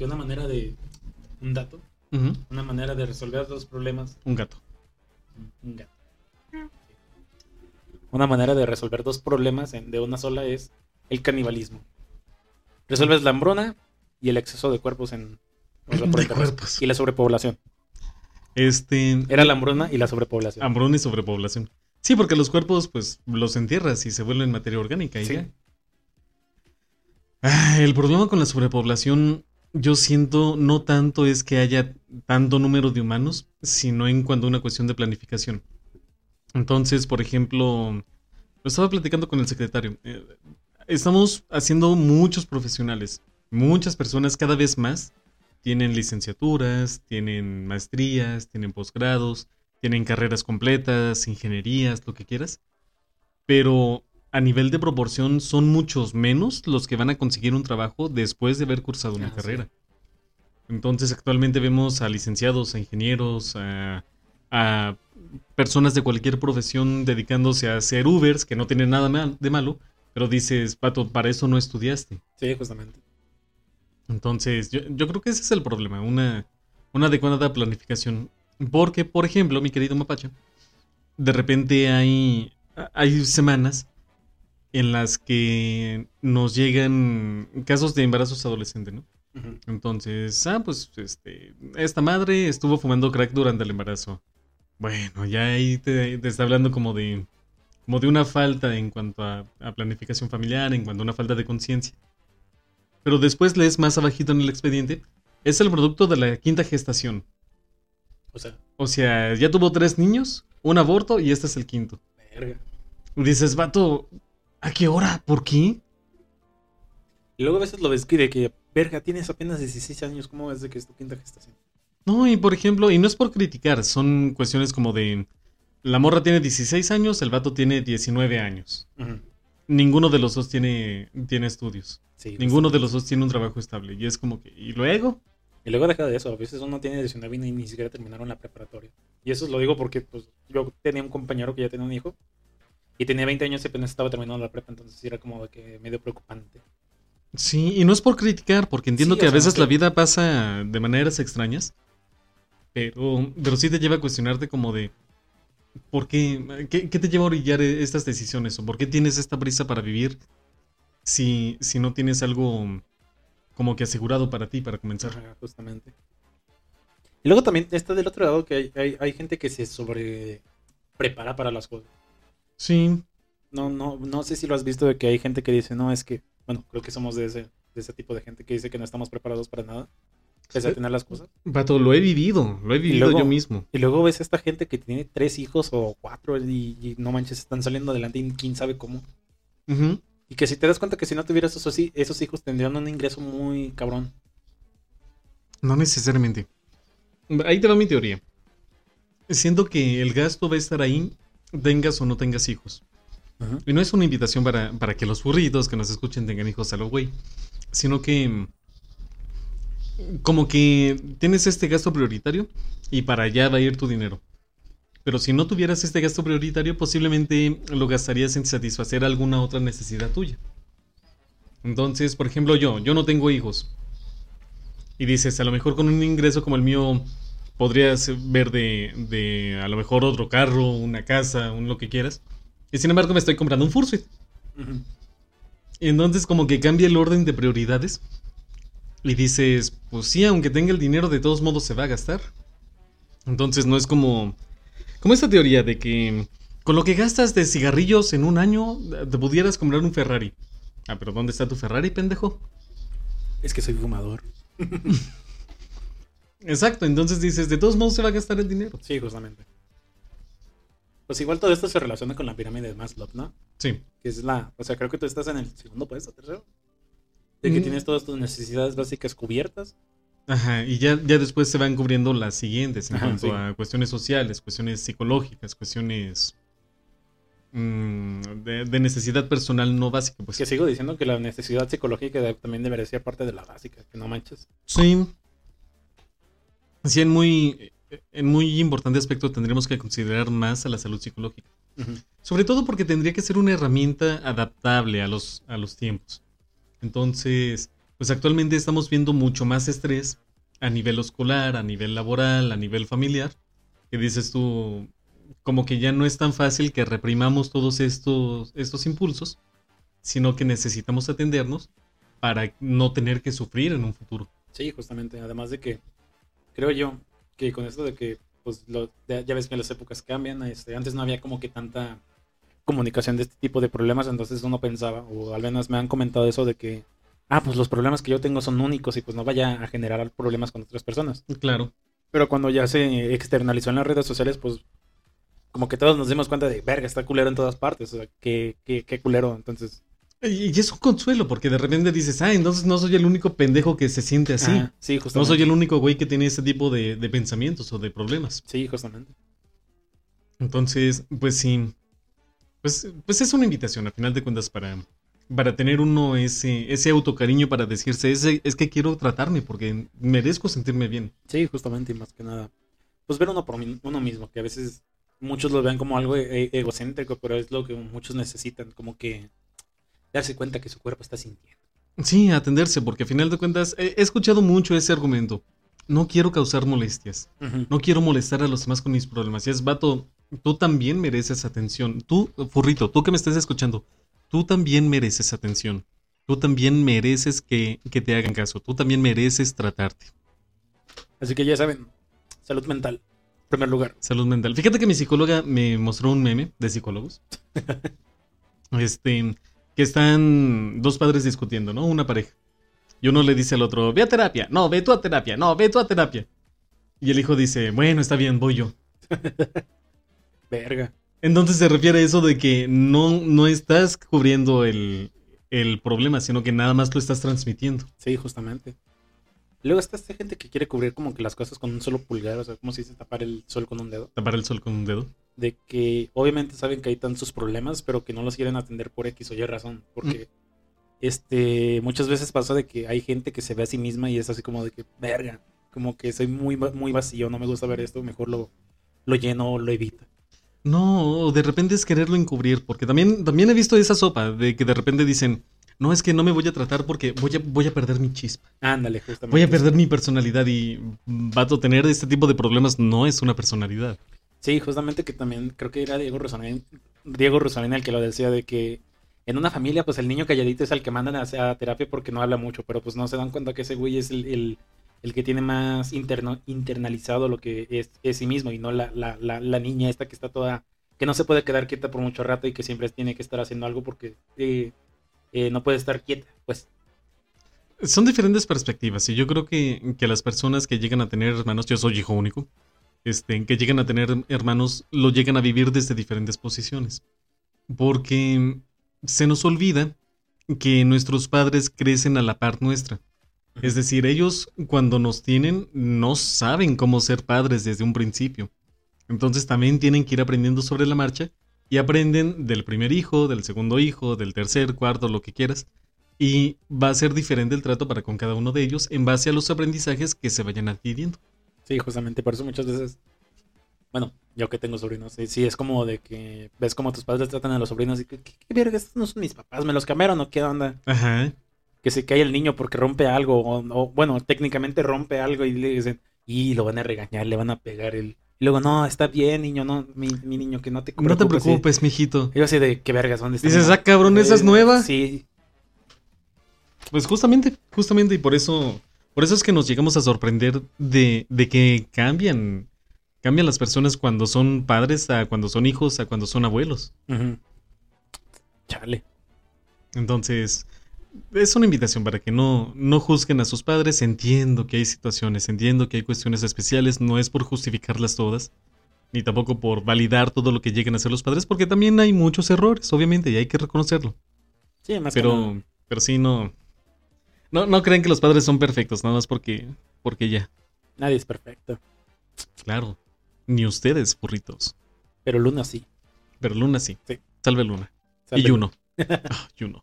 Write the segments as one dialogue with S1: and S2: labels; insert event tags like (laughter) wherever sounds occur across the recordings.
S1: que una manera de. Un dato. Una manera de resolver los problemas.
S2: Un gato.
S1: Un gato. Una manera de resolver dos problemas en- de una sola es el canibalismo. Resuelves la hambruna y el exceso de cuerpos en. o sea, (laughs)
S2: De cuerpos.
S1: Y la sobrepoblación.
S2: Este.
S1: Era la hambruna y la sobrepoblación.
S2: Hambruna y sobrepoblación. Sí, porque los cuerpos, pues, los entierras y se vuelven materia orgánica y
S1: Sí.
S2: ya. Ah, el problema con la sobrepoblación, yo siento, no tanto es que haya tanto número de humanos, sino en cuanto a una cuestión de planificación. Entonces, por ejemplo, lo estaba platicando con el secretario. eh, estamos haciendo muchos profesionales, muchas personas cada vez más tienen licenciaturas, tienen maestrías, tienen posgrados, tienen carreras completas, ingenierías, lo que quieras. Pero a nivel de proporción son muchos menos los que van a conseguir un trabajo después de haber cursado una
S1: Ah, sí.
S2: carrera. Entonces actualmente vemos a licenciados, a ingenieros, a, a personas de cualquier profesión dedicándose a ser Ubers, que no tienen nada mal- de malo, pero dices, Pato, para eso no estudiaste.
S1: Sí, justamente.
S2: Entonces, yo, yo creo que ese es el problema, una, una adecuada planificación. Porque, por ejemplo, mi querido Mapache, de repente hay, hay semanas en las que nos llegan casos de embarazos adolescentes, ¿no? Entonces, ah, pues, este, esta madre estuvo fumando crack durante el embarazo. Bueno, ya ahí te, te está hablando como de, como de una falta en cuanto a, a planificación familiar, en cuanto a una falta de conciencia. Pero después lees más abajito en el expediente, es el producto de la quinta gestación.
S1: O sea,
S2: O sea, ya tuvo tres niños, un aborto y este es el quinto.
S1: verga.
S2: Dices, vato, ¿a qué hora? ¿Por qué?
S1: Y luego a veces lo ves que de que, verga, tienes apenas 16 años, ¿cómo ves de que es tu quinta gestación?
S2: No, y por ejemplo, y no es por criticar, son cuestiones como de, la morra tiene 16 años, el vato tiene 19 años. Ninguno de los dos tiene, tiene estudios.
S1: Sí,
S2: Ninguno de los dos tiene un trabajo estable. Y es como que, ¿y luego?
S1: Y luego deja de eso, a veces uno tiene 19 y ni, ni siquiera terminaron la preparatoria. Y eso lo digo porque pues, yo tenía un compañero que ya tenía un hijo y tenía 20 años y apenas estaba terminando la prepa, entonces era como que medio preocupante.
S2: Sí, y no es por criticar, porque entiendo
S1: Sí,
S2: que a veces la vida pasa de maneras extrañas, pero, pero sí te lleva a cuestionarte como de, ¿por qué, qué, qué te lleva a orillar estas decisiones? ¿O por qué tienes esta prisa para vivir si, si no tienes algo como que asegurado para ti, para comenzar?
S1: Ajá, justamente. Y luego también está del otro lado que hay, hay, hay gente que se sobre prepara para las cosas.
S2: Sí,
S1: No, no, no sé si lo has visto de que hay gente que dice, no, es que, bueno, creo que somos de ese, de ese tipo de gente que dice que no estamos preparados para nada, pese a tener las cosas.
S2: Pato, lo he vivido, lo he vivido
S1: luego-
S2: yo mismo.
S1: Y luego ves a esta gente que tiene tres hijos o cuatro y, y no manches, están saliendo adelante y quién sabe cómo. Y que si te das cuenta que si no tuvieras esos, esos hijos tendrían un ingreso muy cabrón.
S2: No necesariamente. Ahí te va mi teoría. Siento que el gasto va a estar ahí, tengas o no tengas hijos. Y no es una invitación para, para que los burritos que nos escuchen tengan hijos a lo güey. Sino que. mm, Como que tienes este gasto prioritario y para allá va a ir tu dinero. Pero si no tuvieras este gasto prioritario, posiblemente lo gastarías en satisfacer alguna otra necesidad tuya. Entonces, por ejemplo, yo, yo no tengo hijos. Y dices, a lo mejor con un ingreso como el mío, podrías ver de, de a lo mejor otro carro, una casa, un lo que quieras. Y sin embargo, me estoy comprando un Fursuit.
S1: Ujú.
S2: Y entonces como que cambia el orden de prioridades. Y dices, pues sí, aunque tenga el dinero, de todos modos se va a gastar. Entonces no es como... Como esta teoría de que con lo que gastas de cigarrillos en un año, te pudieras comprar un Ferrari. Ah, pero ¿dónde está tu Ferrari, pendejo?
S1: Es que soy fumador. (laughs)
S2: Exacto, entonces dices, de todos modos se va a gastar el dinero.
S1: Sí, justamente. Pues igual todo esto se relaciona con la pirámide de Maslow, ¿no?
S2: Sí.
S1: Que es la, o sea, creo que tú estás en el segundo puesto, tercero. De que
S2: Mm.
S1: tienes todas tus necesidades básicas cubiertas.
S2: Ajá, y ya, ya después se van cubriendo las siguientes en
S1: Ajá,
S2: cuanto
S1: sí.
S2: a cuestiones sociales, cuestiones psicológicas, cuestiones mm, de, de necesidad personal no básica. Pues
S1: Que sigo diciendo que la necesidad psicológica de- también debería ser parte de la básica, que no manches.
S2: sí. Sí, en muy, en muy importante aspecto tendríamos que considerar más a la salud psicológica.
S1: Ujú.
S2: Sobre todo porque tendría que ser una herramienta adaptable a los, a los tiempos. Entonces, pues actualmente estamos viendo mucho más estrés a nivel escolar, a nivel laboral, a nivel familiar, que dices tú, como que ya no es tan fácil que reprimamos todos estos, estos impulsos, sino que necesitamos atendernos para no tener que sufrir en un futuro.
S1: Sí, justamente. Además de que creo yo que con esto de que pues ya ves que las épocas cambian, este, antes no había como que tanta comunicación de este tipo de problemas, entonces uno pensaba, o al menos me han comentado eso de que, ah, pues los problemas que yo tengo son únicos y pues no vaya a generar problemas con otras personas.
S2: Claro.
S1: Pero cuando ya se externalizó en las redes sociales, pues como que todos nos dimos cuenta de, verga, está culero en todas partes, o sea, qué, qué, qué culero, entonces...
S2: Y es un consuelo, porque de repente dices, ah, entonces no soy el único pendejo que se siente así.
S1: sí, justamente.
S2: No soy el único güey que tiene ese tipo de, pensamientos o de problemas.
S1: Sí, justamente.
S2: Entonces, pues sí. Pues, pues es una invitación, al final de cuentas, para, para tener uno ese, ese autocariño para decirse, ese, es que quiero tratarme porque merezco sentirme bien.
S1: Sí, justamente, y más que nada. Pues ver uno por uno mismo, que a veces muchos lo vean como algo e-, egocéntrico, pero es lo que muchos necesitan, como que darse cuenta que su cuerpo está sintiendo.
S2: Sí, atenderse, porque al final de cuentas he, escuchado mucho ese argumento. No quiero causar molestias. No quiero molestar a los demás con mis problemas. Y es, vato, tú también mereces atención. Tú, furrito, tú que me estés escuchando, tú también mereces atención. Tú también mereces que, que te hagan caso. Tú también mereces tratarte.
S1: Así que ya saben, salud mental, primer lugar.
S2: Salud mental. Fíjate que mi psicóloga me mostró un meme de psicólogos. (laughs) este, que están dos padres discutiendo, ¿no? Una pareja. Y uno le dice al otro, ve a terapia. No, ve tú a terapia. No, ve tú a terapia. Y el hijo dice, bueno, está bien, voy yo. (laughs)
S1: Verga.
S2: Entonces se refiere a eso de que no, no estás cubriendo el, el problema, sino que nada más lo estás transmitiendo.
S1: Sí, justamente. Luego está esta gente que quiere cubrir como que las cosas con un solo pulgar, o sea, como si se tapar el sol con un dedo.
S2: Tapar el sol con un dedo.
S1: De que obviamente saben que hay tantos problemas, pero que no los quieren atender por X o Y razón. Porque mm. este muchas veces pasa de que hay gente que se ve a sí misma y es así como de que, verga, como que soy muy, muy vacío, no me gusta ver esto, mejor lo, lo lleno o lo evito.
S2: No, de repente es quererlo encubrir, porque también, también he visto esa sopa de que de repente dicen, no es que no me voy a tratar porque voy a, voy a perder mi chispa.
S1: Ándale, justamente.
S2: Voy a perder mi personalidad y vato, tener este tipo de problemas no es una personalidad.
S1: Sí, justamente que también creo que era Diego Rosalén, Diego Rosalén el que lo decía de que en una familia pues el niño calladito es el que mandan a, terapia porque no habla mucho, pero pues no se dan cuenta que ese güey es el, que tiene más interno, internalizado lo que es, es sí mismo y no la, la, la, niña esta que está toda, que no se puede quedar quieta por mucho rato y que siempre tiene que estar haciendo algo porque... Eh, eh, no puede estar quieta, pues.
S2: Son diferentes perspectivas y yo creo que, que, las personas que llegan a tener hermanos, yo soy hijo único, este, que llegan a tener hermanos, lo llegan a vivir desde diferentes posiciones. Porque se nos olvida que nuestros padres crecen a la par nuestra. Es decir, ellos cuando nos tienen no saben cómo ser padres desde un principio. Entonces también tienen que ir aprendiendo sobre la marcha y aprenden del primer hijo, del segundo hijo, del tercer, cuarto, lo que quieras. Y va a ser diferente el trato para con cada uno de ellos en base a los aprendizajes que se vayan adquiriendo.
S1: Sí, justamente por eso muchas veces, bueno, yo que tengo sobrinos, sí, es como de que ves como tus padres tratan a los sobrinos y que, ¿qué, verga? Estos no son mis papás, ¿me los cambiaron o qué onda?
S2: Ajá.
S1: Que se cae el niño porque rompe algo, o, o bueno, técnicamente rompe algo y le dicen, y lo van a regañar, le van a pegar el y luego, no, está bien, niño, no, mi, niño, que no te
S2: preocupes. No te preocupes, mijito.
S1: yo así de, qué vergas, ¿dónde está?
S2: Dices, ah, cabrón, ¿esa es nueva?
S1: Sí.
S2: Pues justamente, justamente, y por eso, por eso es que nos llegamos a sorprender de, de que cambian, cambian las personas cuando son padres, a cuando son hijos, a cuando son abuelos.
S1: Chale.
S2: Entonces, es una invitación para que no, no juzguen a sus padres. Entiendo que hay situaciones, entiendo que hay cuestiones especiales, no es por justificarlas todas, ni tampoco por validar todo lo que lleguen a hacer los padres, porque también hay muchos errores, obviamente, y hay que reconocerlo.
S1: Sí, más
S2: pero,
S1: que
S2: pero sí, no, no. No creen que los padres son perfectos, nada más porque, porque ya.
S1: Nadie es perfecto.
S2: Claro, ni ustedes, burritos.
S1: Pero Luna sí.
S2: Pero Luna sí.
S1: Sí.
S2: Salve Luna. y Juno. (laughs) Ah, Juno.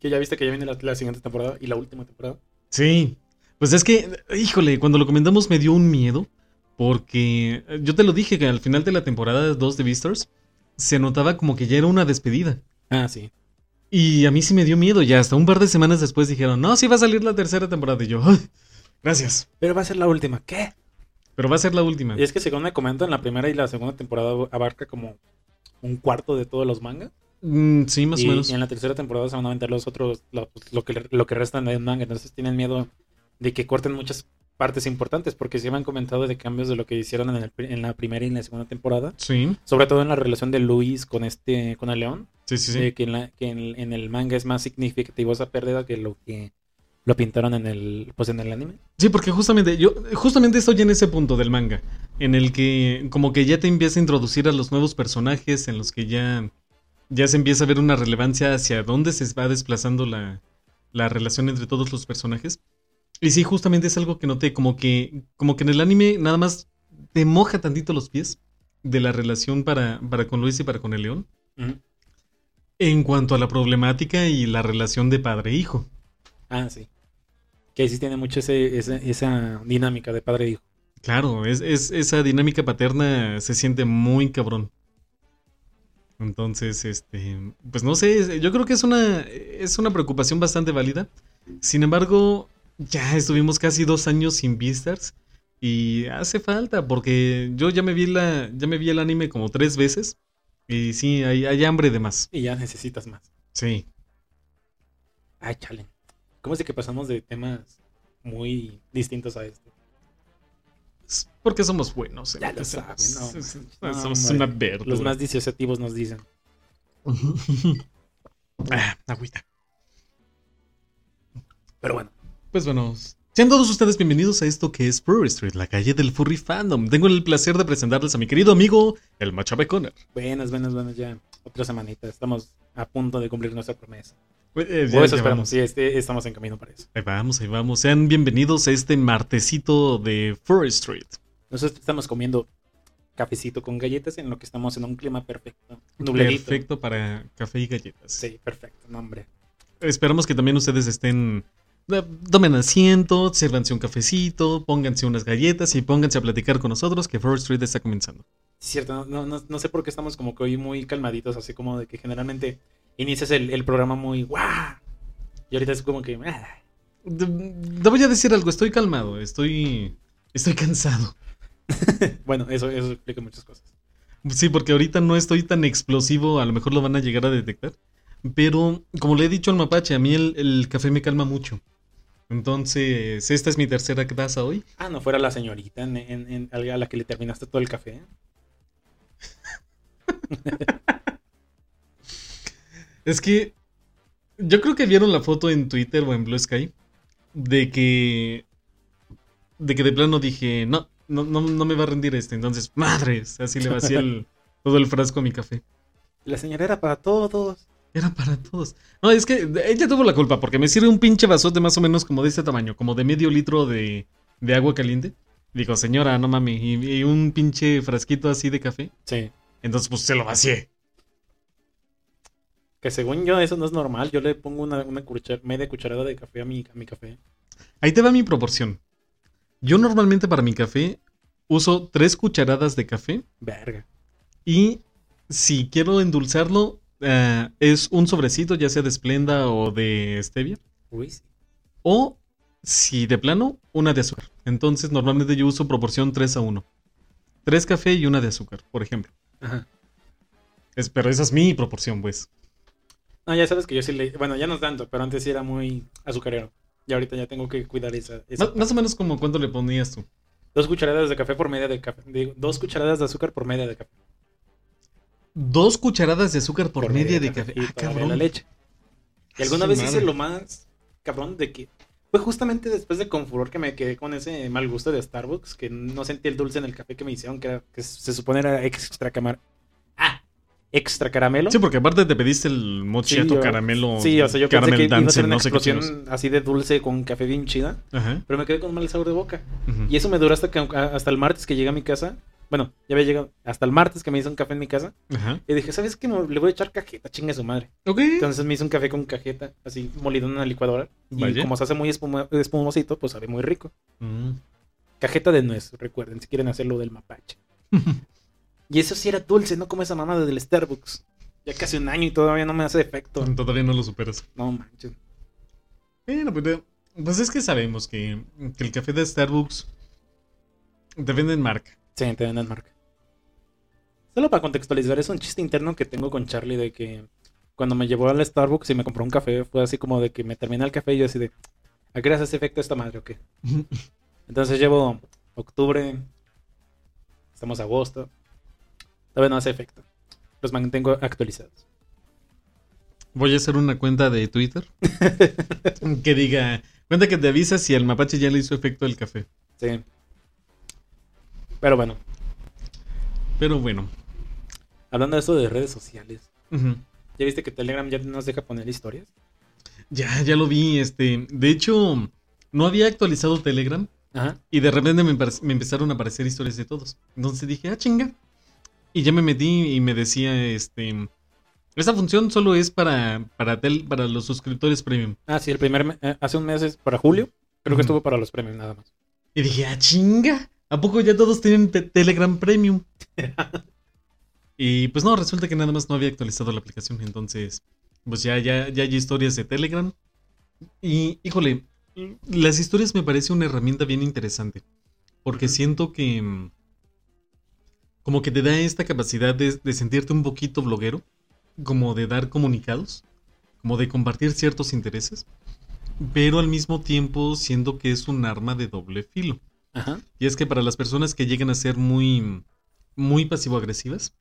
S1: Que ya viste que ya viene la, siguiente temporada y la última temporada.
S2: Sí. Pues es que, híjole, cuando lo comentamos me dio un miedo. Porque eh, yo te lo dije que al final de la temporada 2 de Beastars se notaba como que ya era una despedida.
S1: Ah, sí.
S2: Y a mí sí me dio miedo. Ya hasta un par de semanas después dijeron, no, sí va a salir la tercera temporada. Y yo, gracias.
S1: Pero va a ser la última. ¿Qué?
S2: Pero va a ser la última.
S1: Y es que según me comentan, la primera y la segunda temporada abarca como un cuarto de todos los mangas.
S2: Mm, sí, más o menos.
S1: Y en la tercera temporada se van a aventar los otros, lo, que, lo que restan de manga. Entonces tienen miedo de que corten muchas partes importantes, porque se me han comentado de cambios de lo que hicieron en, en, la primera y en la segunda temporada.
S2: Sí.
S1: Sobre todo en la relación de Luis con este, con el león.
S2: Sí, sí, sí.
S1: que, en, la, que en, el manga es más significativo esa pérdida que lo que lo pintaron en el, pues en el anime.
S2: Sí, porque justamente, yo, justamente estoy en ese punto del manga, en el que como que ya te empieza a introducir a los nuevos personajes, en los que ya, ya se empieza a ver una relevancia hacia dónde se va desplazando la, la relación entre todos los personajes. Y sí, justamente es algo que noté, como que, como que en el anime nada más te moja tantito los pies de la relación para, para con Luis y para con el león. En cuanto a la problemática y la relación de padre-hijo.
S1: Ah, sí. Que sí tiene mucho ese, esa, dinámica de padre-hijo.
S2: Claro, es, es, esa dinámica paterna se siente muy cabrón. Entonces, este, pues no sé, yo creo que es una, es una preocupación bastante válida. Sin embargo, ya estuvimos casi dos años sin Beastars y hace falta porque yo ya me vi la ya me vi el anime como tres veces y sí hay, hay hambre de más.
S1: Y ya necesitas más.
S2: Sí.
S1: Ay chale. Cómo es de que pasamos de temas muy distintos a esto
S2: porque somos buenos
S1: ya lo saben
S2: no, somos una verdura.
S1: los más disociativos nos dicen. (laughs)
S2: Ah, agüita.
S1: Pero bueno
S2: pues bueno, sean todos ustedes bienvenidos a esto que es Furry Street, la calle del Furry Fandom. Tengo el placer de presentarles a mi querido amigo, el Machabe Conner.
S1: Buenas, buenas, buenas, ya. Otra semanita. Estamos a punto de cumplir nuestra promesa. Pues, eh, ya, eso esperamos, sí, este, estamos en camino para eso.
S2: Ahí vamos, ahí vamos. Sean bienvenidos a este martesito de Furry Street.
S1: Nosotros estamos comiendo cafecito con galletas en lo que estamos en un clima perfecto.
S2: Perfecto para café y galletas.
S1: Sí, perfecto, no, hombre.
S2: Esperamos que también ustedes estén tomen asiento, sírvanse un cafecito, pónganse unas galletas y pónganse a platicar con nosotros que First Street está comenzando.
S1: Cierto, no, no, no, sé por qué estamos como que hoy muy calmaditos, así como de que generalmente inicias el, programa muy guau. Y ahorita es como que... Ah".
S2: Te voy a decir algo, estoy calmado, estoy, estoy cansado. (laughs)
S1: bueno, eso, eso explica muchas cosas.
S2: Sí, porque ahorita no estoy tan explosivo, a lo mejor lo van a llegar a detectar. Pero, como le he dicho al mapache, a mí el café me calma mucho. Entonces, esta es mi tercera taza hoy.
S1: Ah, no fuera la señorita en, a la que le terminaste todo el café.
S2: es que yo creo que vieron la foto en Twitter o en Blue Sky de que de que de plano dije, no, no, no, me va a rendir este. Entonces, madres, así le vacié el, (laughs) todo el frasco a mi café.
S1: La señora era para todos.
S2: Era para todos. No, es que ella tuvo la culpa porque me sirve un pinche vasote más o menos como de este tamaño, como de medio litro de, de agua caliente. Digo, señora, no mames, y, un pinche frasquito así de café.
S1: Sí.
S2: Entonces, pues se lo vacié.
S1: Que según yo, eso no es normal. Yo le pongo una, una media cucharada de café a mi, a mi café.
S2: Ahí te va mi proporción. Yo normalmente para mi café uso tres cucharadas de café.
S1: Verga.
S2: Y si quiero endulzarlo, eh, es un sobrecito, ya sea de Splenda o de Stevia. O, si de plano, una de azúcar. Entonces, normalmente yo uso proporción 3 a 1. 3 café y una de azúcar, por ejemplo. Ajá. pero esa es mi proporción, pues.
S1: No, ya sabes que yo sí le... Bueno, ya no es tanto, pero antes sí era muy azucarero. Y ahorita ya tengo que cuidar esa...
S2: más, o menos como cuánto le ponías tú.
S1: Dos cucharadas de café por media de café. dos cucharadas de azúcar por media de café
S2: dos cucharadas de azúcar por, media, de café.
S1: Ah, cabrón. La leche. Y alguna vez hice lo más cabrón de que fue justamente después de Confuror que me quedé con ese mal gusto de Starbucks, que no sentí el dulce en el café que me hicieron, que, se supone era extra camar. Ah, extra caramelo.
S2: Sí, porque aparte te pediste el mochiato caramelo.
S1: Sí, o sea, yo pensé que iba a ser una explosión así de dulce con café bien chida, pero me quedé con mal sabor de boca. Y eso me duró hasta, que, hasta el martes que llegué a mi casa bueno, ya había llegado hasta el martes que me hizo un café en mi casa. Y dije, ¿sabes qué? Le voy a echar cajeta, chingue su madre. Entonces me hizo un café con cajeta, así molido en una licuadora. Y como se hace muy espumosito, pues sabe muy rico. Mm. Cajeta de nuez, recuerden, si quieren hacerlo del mapache. (laughs) y eso sí era dulce, no como esa mamada del Starbucks. Ya casi un año y todavía no me hace efecto.
S2: Todavía no lo superas.
S1: No manches.
S2: Bueno, pues, pues es que sabemos que, que, el café de Starbucks te venden marca.
S1: Sí, te venden marca. Solo para contextualizar, es un chiste interno que tengo con Charlie de que cuando me llevó al Starbucks y me compró un café, fue así como de que me terminé el café y yo así de, ¿a qué hace efecto esta madre o qué? (laughs) Entonces llevo octubre, estamos agosto, todavía no hace efecto. Los mantengo actualizados.
S2: Voy a hacer una cuenta de Twitter (laughs) que diga, cuenta que te avisa si el mapache ya le hizo efecto el café.
S1: Sí. Pero bueno.
S2: Pero bueno.
S1: Hablando de eso de redes sociales. ¿Ya viste que Telegram ya nos deja poner historias?
S2: Ya, ya lo vi. Este, de hecho, no había actualizado Telegram. Y de repente me, empezaron a aparecer historias de todos. Entonces dije, ah, chinga. Y ya me metí y me decía, este, esta función solo es para, para, para los suscriptores premium.
S1: Ah, sí, el primer, eh, hace un mes, para julio, creo que estuvo para los premium nada más.
S2: Y dije, ah, chinga. ¿A poco ya todos tienen Telegram Premium? (laughs) y pues no, resulta que nada más no había actualizado la aplicación. Entonces, pues ya, ya, ya hay historias de Telegram. Y, híjole, las historias me parece una herramienta bien interesante. Porque siento que... Mm, como que te da esta capacidad de, de sentirte un poquito bloguero. Como de dar comunicados. Como de compartir ciertos intereses. Pero al mismo tiempo siento que es un arma de doble filo. Y es que para las personas que llegan a ser muy, muy pasivo-agresivas,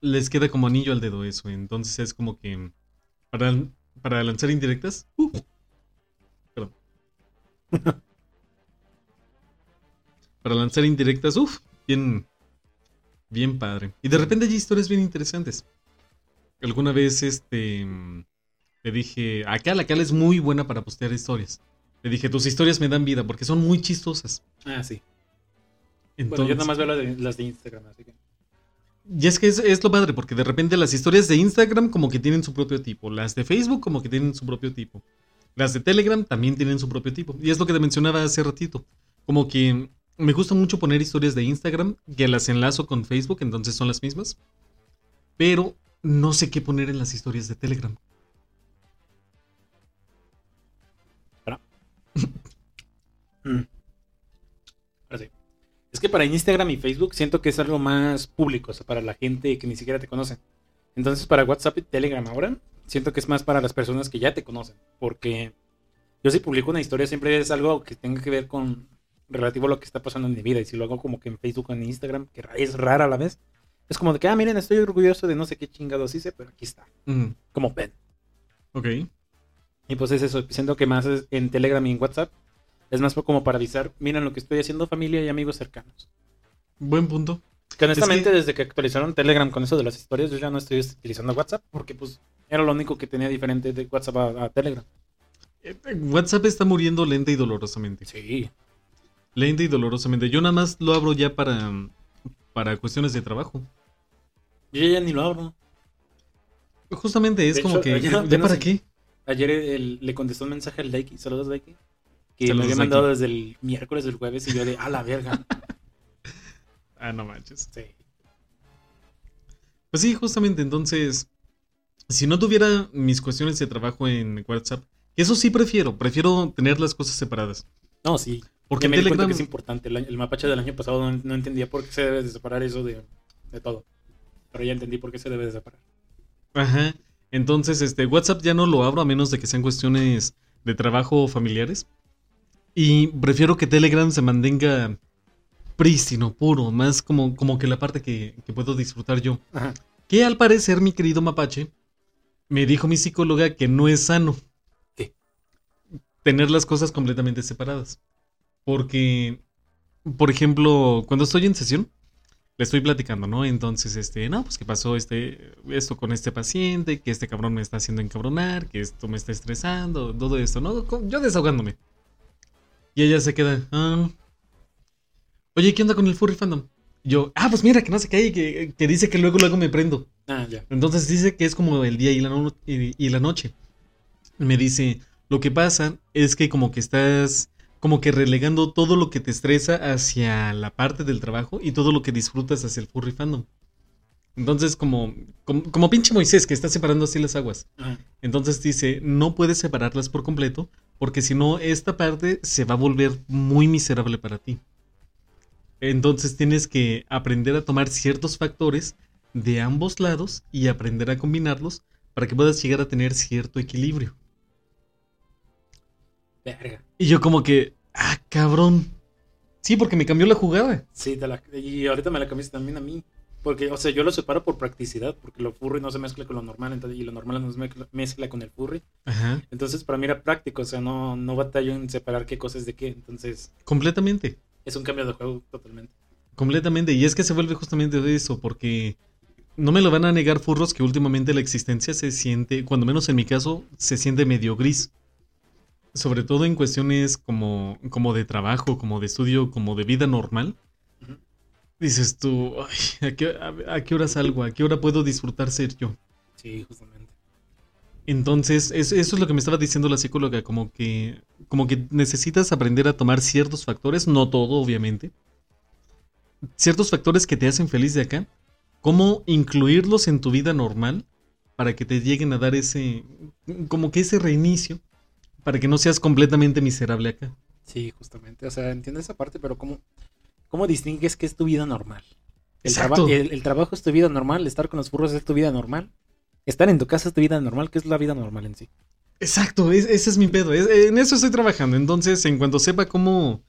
S2: les queda como anillo al dedo eso. Entonces es como que para, para lanzar indirectas. Uh, perdón. (laughs) para lanzar indirectas, uff, bien, bien padre. Y de repente hay historias bien interesantes. Alguna vez este le dije, acá la Cal es muy buena para postear historias. Le dije, tus historias me dan vida porque son muy chistosas.
S1: Ah, sí. Entonces, bueno, yo nada más veo las de, Instagram, así que.
S2: Y es que es, lo padre, porque de repente las historias de Instagram como que tienen su propio tipo, las de Facebook como que tienen su propio tipo, las de Telegram también tienen su propio tipo. Y es lo que te mencionaba hace ratito, como que me gusta mucho poner historias de Instagram que las enlazo con Facebook, entonces son las mismas, pero no sé qué poner en las historias de Telegram.
S1: Mm. Es que para Instagram y Facebook siento que es algo más público, o sea, para la gente que ni siquiera te conoce. Entonces para WhatsApp y Telegram ahora, siento que es más para las personas que ya te conocen. Porque yo si publico una historia siempre es algo que tenga que ver con relativo a lo que está pasando en mi vida. Y si lo hago como que en Facebook o en Instagram, que es rara a la vez, es como de que, ah, miren, estoy orgulloso de no sé qué chingados hice, pero aquí está. Como ven.
S2: Ok.
S1: Y pues es eso, siento que más en Telegram y en WhatsApp es más como para avisar, miren lo que estoy haciendo familia y amigos cercanos.
S2: Buen punto.
S1: Que honestamente desde que actualizaron Telegram con eso de las historias, yo ya no estoy utilizando WhatsApp porque pues era lo único que tenía diferente de WhatsApp a, Telegram.
S2: Eh, eh, WhatsApp está muriendo lenta y dolorosamente.
S1: Sí.
S2: Lenta y dolorosamente. Yo nada más lo abro ya para, para cuestiones de trabajo.
S1: Yo ya ni lo abro.
S2: Justamente es como que... ¿Ya, para qué?
S1: Ayer le contestó un mensaje al Likey. Saludos, Likey que me había mandado desde el miércoles del jueves y yo de a la verga. (laughs)
S2: ah, no manches.
S1: Sí.
S2: Pues sí, justamente entonces, si no tuviera mis cuestiones de trabajo en WhatsApp, eso sí prefiero, prefiero tener las cosas separadas.
S1: No, sí. Porque me Telegram... di que es importante. El, mapache del año pasado no, entendía por qué se debe de separar eso de, de todo. Pero ya entendí por qué se debe de separar.
S2: Ajá. Entonces, este, WhatsApp ya no lo abro a menos de que sean cuestiones de trabajo o familiares. Y prefiero que Telegram se mantenga prístino, puro, más como, como que la parte que, puedo disfrutar yo. Que al parecer, mi querido mapache, me dijo mi psicóloga que no es sano.
S1: ¿Qué?
S2: Tener las cosas completamente separadas. Porque, por ejemplo, cuando estoy en sesión, le estoy platicando, ¿no? Entonces, este, no, pues que pasó este, esto con este paciente, que este cabrón me está haciendo encabronar, que esto me está estresando, todo esto, ¿no? Yo desahogándome. Y ella se queda, ah. Oye, ¿qué onda con el furry fandom? yo, ah, pues mira, que no sé qué, que, que dice que luego, luego me prendo.
S1: Ah, ya.
S2: Entonces dice que es como el día y la, y, la noche. Me dice, lo que pasa es que como que estás como que relegando todo lo que te estresa hacia la parte del trabajo y todo lo que disfrutas hacia el furry fandom. Entonces, como, como, pinche Moisés que está separando así las aguas. Entonces dice, no puedes separarlas por completo, porque si no, esta parte se va a volver muy miserable para ti. Entonces tienes que aprender a tomar ciertos factores de ambos lados y aprender a combinarlos para que puedas llegar a tener cierto equilibrio.
S1: Verga.
S2: Y yo como que, ah, cabrón. Sí, porque me cambió la jugada.
S1: Sí, y ahorita me la cambiaste también a mí. Porque, o sea, yo lo separo por practicidad, porque lo furry no se mezcla con lo normal, entonces, y lo normal no se mezcla, con el furry. Ajá. Entonces, para mí era práctico, o sea, no, no batallo en separar qué cosas de qué, entonces...
S2: Completamente.
S1: Es un cambio de juego totalmente.
S2: Completamente, y es que se vuelve justamente de eso, porque no me lo van a negar furros que últimamente la existencia se siente, cuando menos en mi caso, se siente medio gris. Sobre todo en cuestiones como, como de trabajo, como de estudio, como de vida normal dices tú, ¿a, qué, hora salgo? ¿A qué hora puedo disfrutar ser yo?
S1: Sí, justamente.
S2: Entonces, eso es lo que me estaba diciendo la psicóloga, como que, como que necesitas aprender a tomar ciertos factores, no todo, obviamente. Ciertos factores que te hacen feliz de acá, cómo incluirlos en tu vida normal para que te lleguen a dar ese, como que ese reinicio, para que no seas completamente miserable acá.
S1: Sí, justamente. O sea, entiendo esa parte, pero ¿cómo, ¿Cómo distingues qué es tu vida normal? El, el, trabajo es tu vida normal, estar con los furros es tu vida normal. Estar en tu casa es tu vida normal, ¿qué es la vida normal en sí?
S2: Exacto, ese es mi pedo. en eso estoy trabajando. Entonces, en cuanto sepa cómo,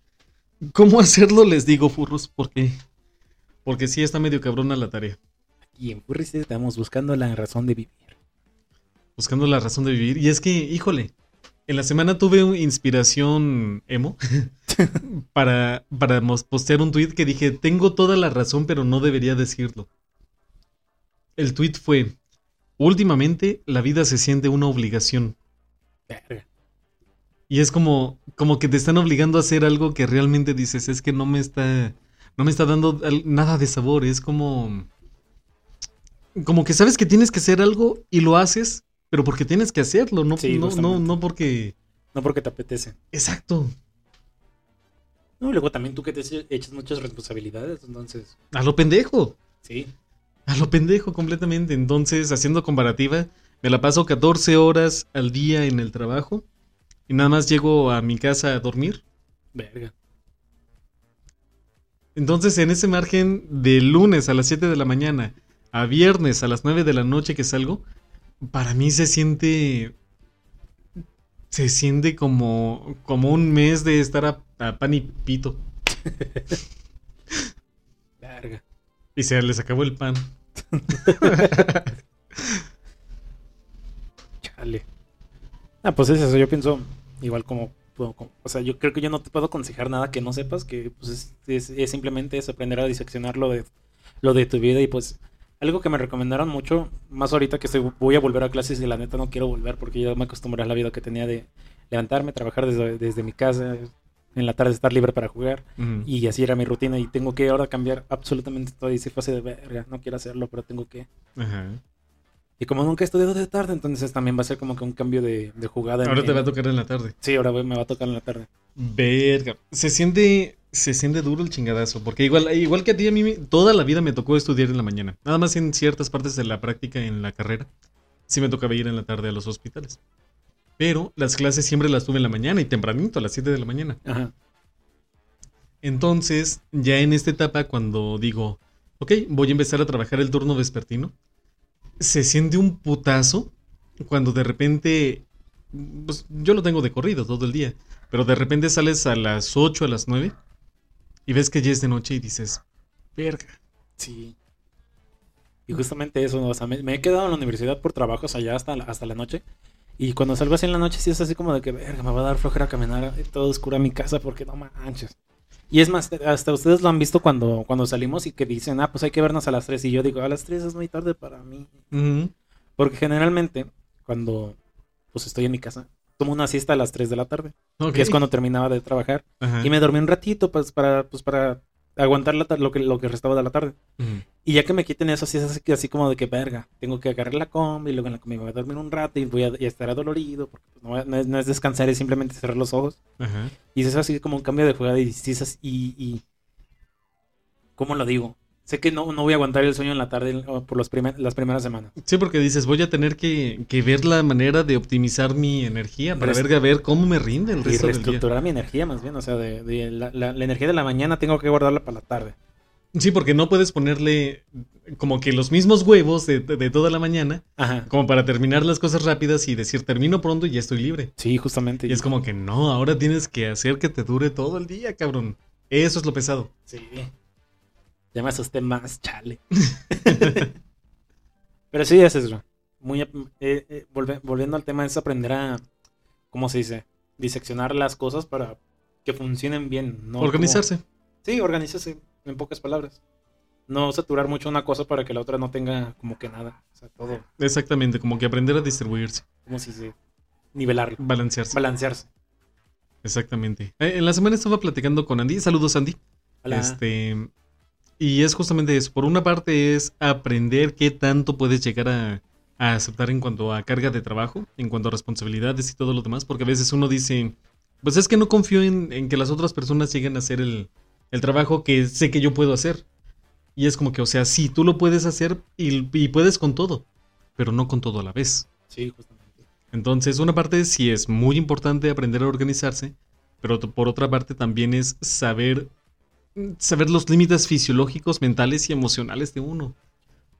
S2: cómo (laughs) hacerlo, les digo furros, porque, porque sí está medio cabrona la tarea.
S1: Aquí en Furris estamos buscando la razón de vivir.
S2: Buscando la razón de vivir. Y es que, híjole, en la semana tuve inspiración emo (laughs) (laughs) para, para postear un tweet que dije, tengo toda la razón, pero no debería decirlo. El tweet fue, últimamente la vida se siente una obligación. Y es como, como que te están obligando a hacer algo que realmente dices, es que no me está, no me está dando nada de sabor, es como, como que sabes que tienes que hacer algo y lo haces, pero porque tienes que hacerlo, no, no, no, no porque...
S1: No porque te apetece.
S2: Exacto.
S1: No, y luego también tú que te echas muchas responsabilidades, entonces...
S2: A lo pendejo.
S1: Sí.
S2: A lo pendejo completamente. Entonces, haciendo comparativa, me la paso 14 horas al día en el trabajo y nada más llego a mi casa a dormir.
S1: Verga.
S2: Entonces, en ese margen de lunes a las 7 de la mañana a viernes a las 9 de la noche que salgo, para mí se siente. Se siente como, como un mes de estar a, pan y pito.
S1: Verga.
S2: Y se les acabó el pan. (laughs)
S1: Chale. Ah, pues es eso. Yo pienso, igual como, O sea, yo creo que yo no te puedo aconsejar nada que no sepas, que pues es, es simplemente es aprender a diseccionar lo de, lo de tu vida y pues algo que me recomendaron mucho, más ahorita que estoy, voy a volver a clases y la neta no quiero volver porque ya me acostumbré a la vida que tenía de levantarme, trabajar desde, mi casa, en la tarde estar libre para jugar y así era mi rutina y tengo que ahora cambiar absolutamente todo y se fue de verga, no quiero hacerlo, pero tengo que. Y como nunca he estudiado de tarde, entonces también va a ser como que un cambio de, jugada.
S2: Ahora te va a tocar en la tarde.
S1: Sí, ahora me va a tocar en la tarde.
S2: Verga. Se siente se siente duro el chingadazo, porque igual, igual que a ti, a mí toda la vida me tocó estudiar en la mañana. Nada más en ciertas partes de la práctica en la carrera, sí me tocaba ir en la tarde a los hospitales. Pero las clases siempre las tuve en la mañana y tempranito, a las 7 de la mañana. Ajá. Entonces, ya en esta etapa, cuando digo, ok, voy a empezar a trabajar el turno vespertino, se siente un putazo cuando de repente, pues yo lo tengo de corrido todo el día, pero de repente sales a las 8, a las 9 y ves que ya es de noche y dices, verga.
S1: Sí. Y justamente eso, o sea, me, he quedado en la universidad por trabajos allá hasta la, hasta la noche. Y cuando salgo así en la noche, sí es así como de que, verga, me va a dar flojera caminar todo oscuro a mi casa porque no manches. Y es más, hasta ustedes lo han visto cuando, cuando salimos y que dicen, ah, pues hay que vernos a las 3. Y yo digo, a las 3 es muy tarde para mí. Porque generalmente, cuando pues estoy en mi casa, tomo una siesta a las 3 de la tarde, que es cuando terminaba de trabajar. Y me dormí un ratito pues, para, pues, para aguantar lo, que, lo que restaba de la tarde. Y ya que me quiten eso, así es así, así, como de que verga, tengo que agarrar la combi, y luego en la combi me voy a dormir un rato y voy a, estar adolorido, porque pues, no, es, descansar, es simplemente cerrar los ojos. Y es así como un cambio de jugada y, y, y ¿cómo lo digo? Sé que no, no voy a aguantar el sueño en la tarde por los las primeras semanas.
S2: Sí, porque dices, voy a tener que, ver la manera de optimizar mi energía para ver, a ver cómo me rinde el resto
S1: y reestructurar mi energía más bien, o sea, de, la, energía de la mañana tengo que guardarla para la tarde.
S2: Sí, porque no puedes ponerle como que los mismos huevos de, toda la mañana, como para terminar las cosas rápidas y decir termino pronto y ya estoy libre.
S1: Sí, justamente.
S2: Y es como que no, ahora tienes que hacer que te dure todo el día, cabrón. Eso es lo pesado.
S1: Sí. Ya me asusté más, chale. (laughs) Pero sí, es eso. Muy, eh, eh, volviendo al tema, es aprender a, ¿cómo se dice? Diseccionar las cosas para que funcionen bien.
S2: ¿no? Organizarse.
S1: Sí, organizarse, en pocas palabras. No saturar mucho una cosa para que la otra no tenga como que nada. O sea, todo.
S2: Exactamente, como que aprender a distribuirse.
S1: Como si se nivelar.
S2: Balancearse.
S1: Balancearse.
S2: Exactamente. Eh, en la semana estaba platicando con Andy. Saludos, Andy.
S1: Hola.
S2: Este. Y es justamente eso. Por una parte es aprender qué tanto puedes llegar a, aceptar en cuanto a carga de trabajo, en cuanto a responsabilidades y todo lo demás. Porque a veces uno dice, pues es que no confío en, que las otras personas lleguen a hacer el, el, trabajo que sé que yo puedo hacer. Y es como que, o sea, sí, tú lo puedes hacer y, y puedes con todo, pero no con todo a la vez.
S1: Sí, justamente.
S2: Entonces, una parte sí es muy importante aprender a organizarse, pero por otra parte también es saber saber los límites fisiológicos, mentales y emocionales de uno.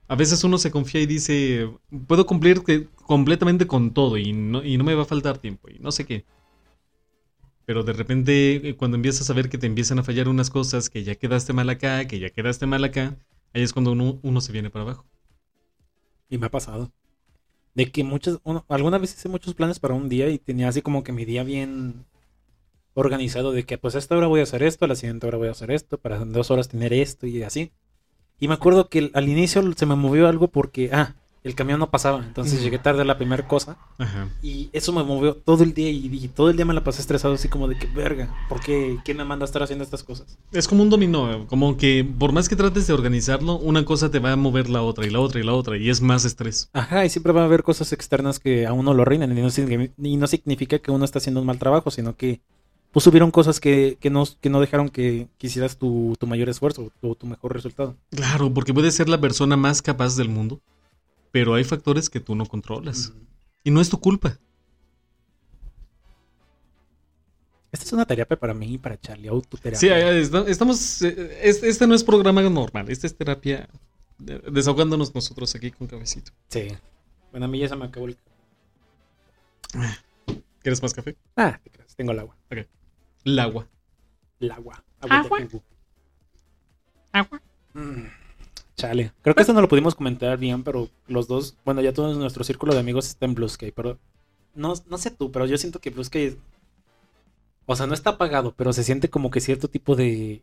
S2: A veces uno se confía y dice, puedo cumplir completamente con todo y no, y no me va a faltar tiempo y no sé qué. Pero de repente, eh, cuando empiezas a ver que te empiezan a fallar unas cosas, que ya quedaste mal acá, que ya quedaste mal acá, ahí es cuando uno, uno se viene para abajo.
S1: Y me ha pasado. De que muchas, alguna vez hice muchos planes para un día y tenía así como que mi día bien organizado de que pues a esta hora voy a hacer esto, a la siguiente hora voy a hacer esto, para en dos horas tener esto y así. Y me acuerdo que al inicio se me movió algo porque, ah, el camión no pasaba, entonces llegué tarde a la primera cosa. Y eso me movió todo el día y, todo el día me la pasé estresado así como de que, verga, ¿por qué? ¿Quién me manda a estar haciendo estas cosas?
S2: Es como un dominó, como que por más que trates de organizarlo, una cosa te va a mover la otra y la otra y la otra y es más estrés.
S1: Ajá, y siempre va a haber cosas externas que a uno lo arruinan y no, y no significa que uno está haciendo un mal trabajo, sino que pues hubieron cosas que, que, no, que no dejaron que quisieras tu, tu mayor esfuerzo o tu mejor resultado.
S2: Claro, porque puedes ser la persona más capaz del mundo, pero hay factores que tú no controlas. Y no es tu culpa.
S1: Esta es una terapia para mí y para Charlie, autoterapia.
S2: Sí, estamos. Eh, este no es programa normal, esta es terapia desahogándonos nosotros aquí con cabecito.
S1: Sí. Bueno, a mí ya se me acabó el.
S2: ¿Quieres más café?
S1: Ah, tengo el agua.
S2: Ok. El agua.
S1: El agua.
S2: Agua. Agua.
S1: Mm, chale. Creo que esto no lo pudimos comentar bien, pero los dos, bueno, ya todo nuestro círculo de amigos está en Blue Sky, pero no, no sé tú, pero yo siento que Blue Sky, o sea, no está apagado, pero se siente como que cierto tipo de...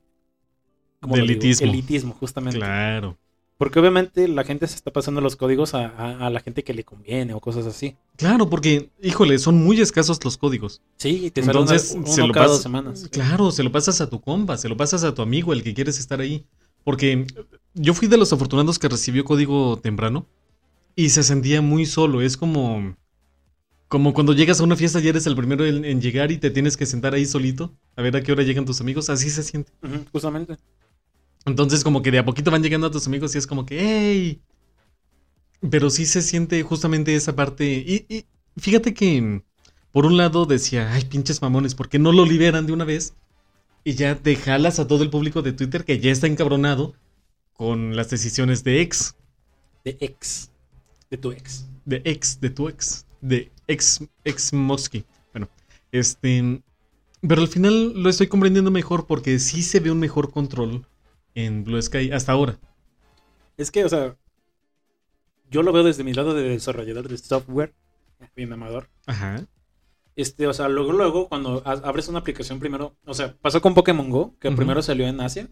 S2: de elitismo.
S1: elitismo, justamente.
S2: Claro.
S1: Porque obviamente la gente se está pasando los códigos a, la gente que le conviene o cosas así.
S2: Claro, porque, híjole, son muy escasos los códigos.
S1: Sí, te Entonces, se lo cada dos semanas.
S2: Claro, se lo pasas a tu compa, se lo pasas a tu amigo, el que quieres estar ahí. Porque yo fui de los afortunados que recibió código temprano y se sentía muy solo. Es como, como cuando llegas a una fiesta y eres el primero en, llegar y te tienes que sentar ahí solito a ver a qué hora llegan tus amigos. Así se siente.
S1: justamente.
S2: Entonces como que de a poquito van llegando a tus amigos y es como que, hey. Pero sí se siente justamente esa parte. Y, fíjate que por un lado decía, ay, pinches mamones, ¿por qué no lo liberan de una vez? Y ya te jalas a todo el público de Twitter que ya está encabronado con las decisiones de ex.
S1: De ex. De tu ex.
S2: De ex, de tu ex. De ex, ex Mosky. Bueno, este... Pero al final lo estoy comprendiendo mejor porque sí se ve un mejor control en Blue Sky hasta ahora.
S1: Es que, o sea, yo lo veo desde mi lado de desarrollador de software, bien amador.
S2: Ajá.
S1: Este, o sea, luego, luego, cuando abres una aplicación primero, o sea, pasó con Pokémon Go, que primero salió en Asia.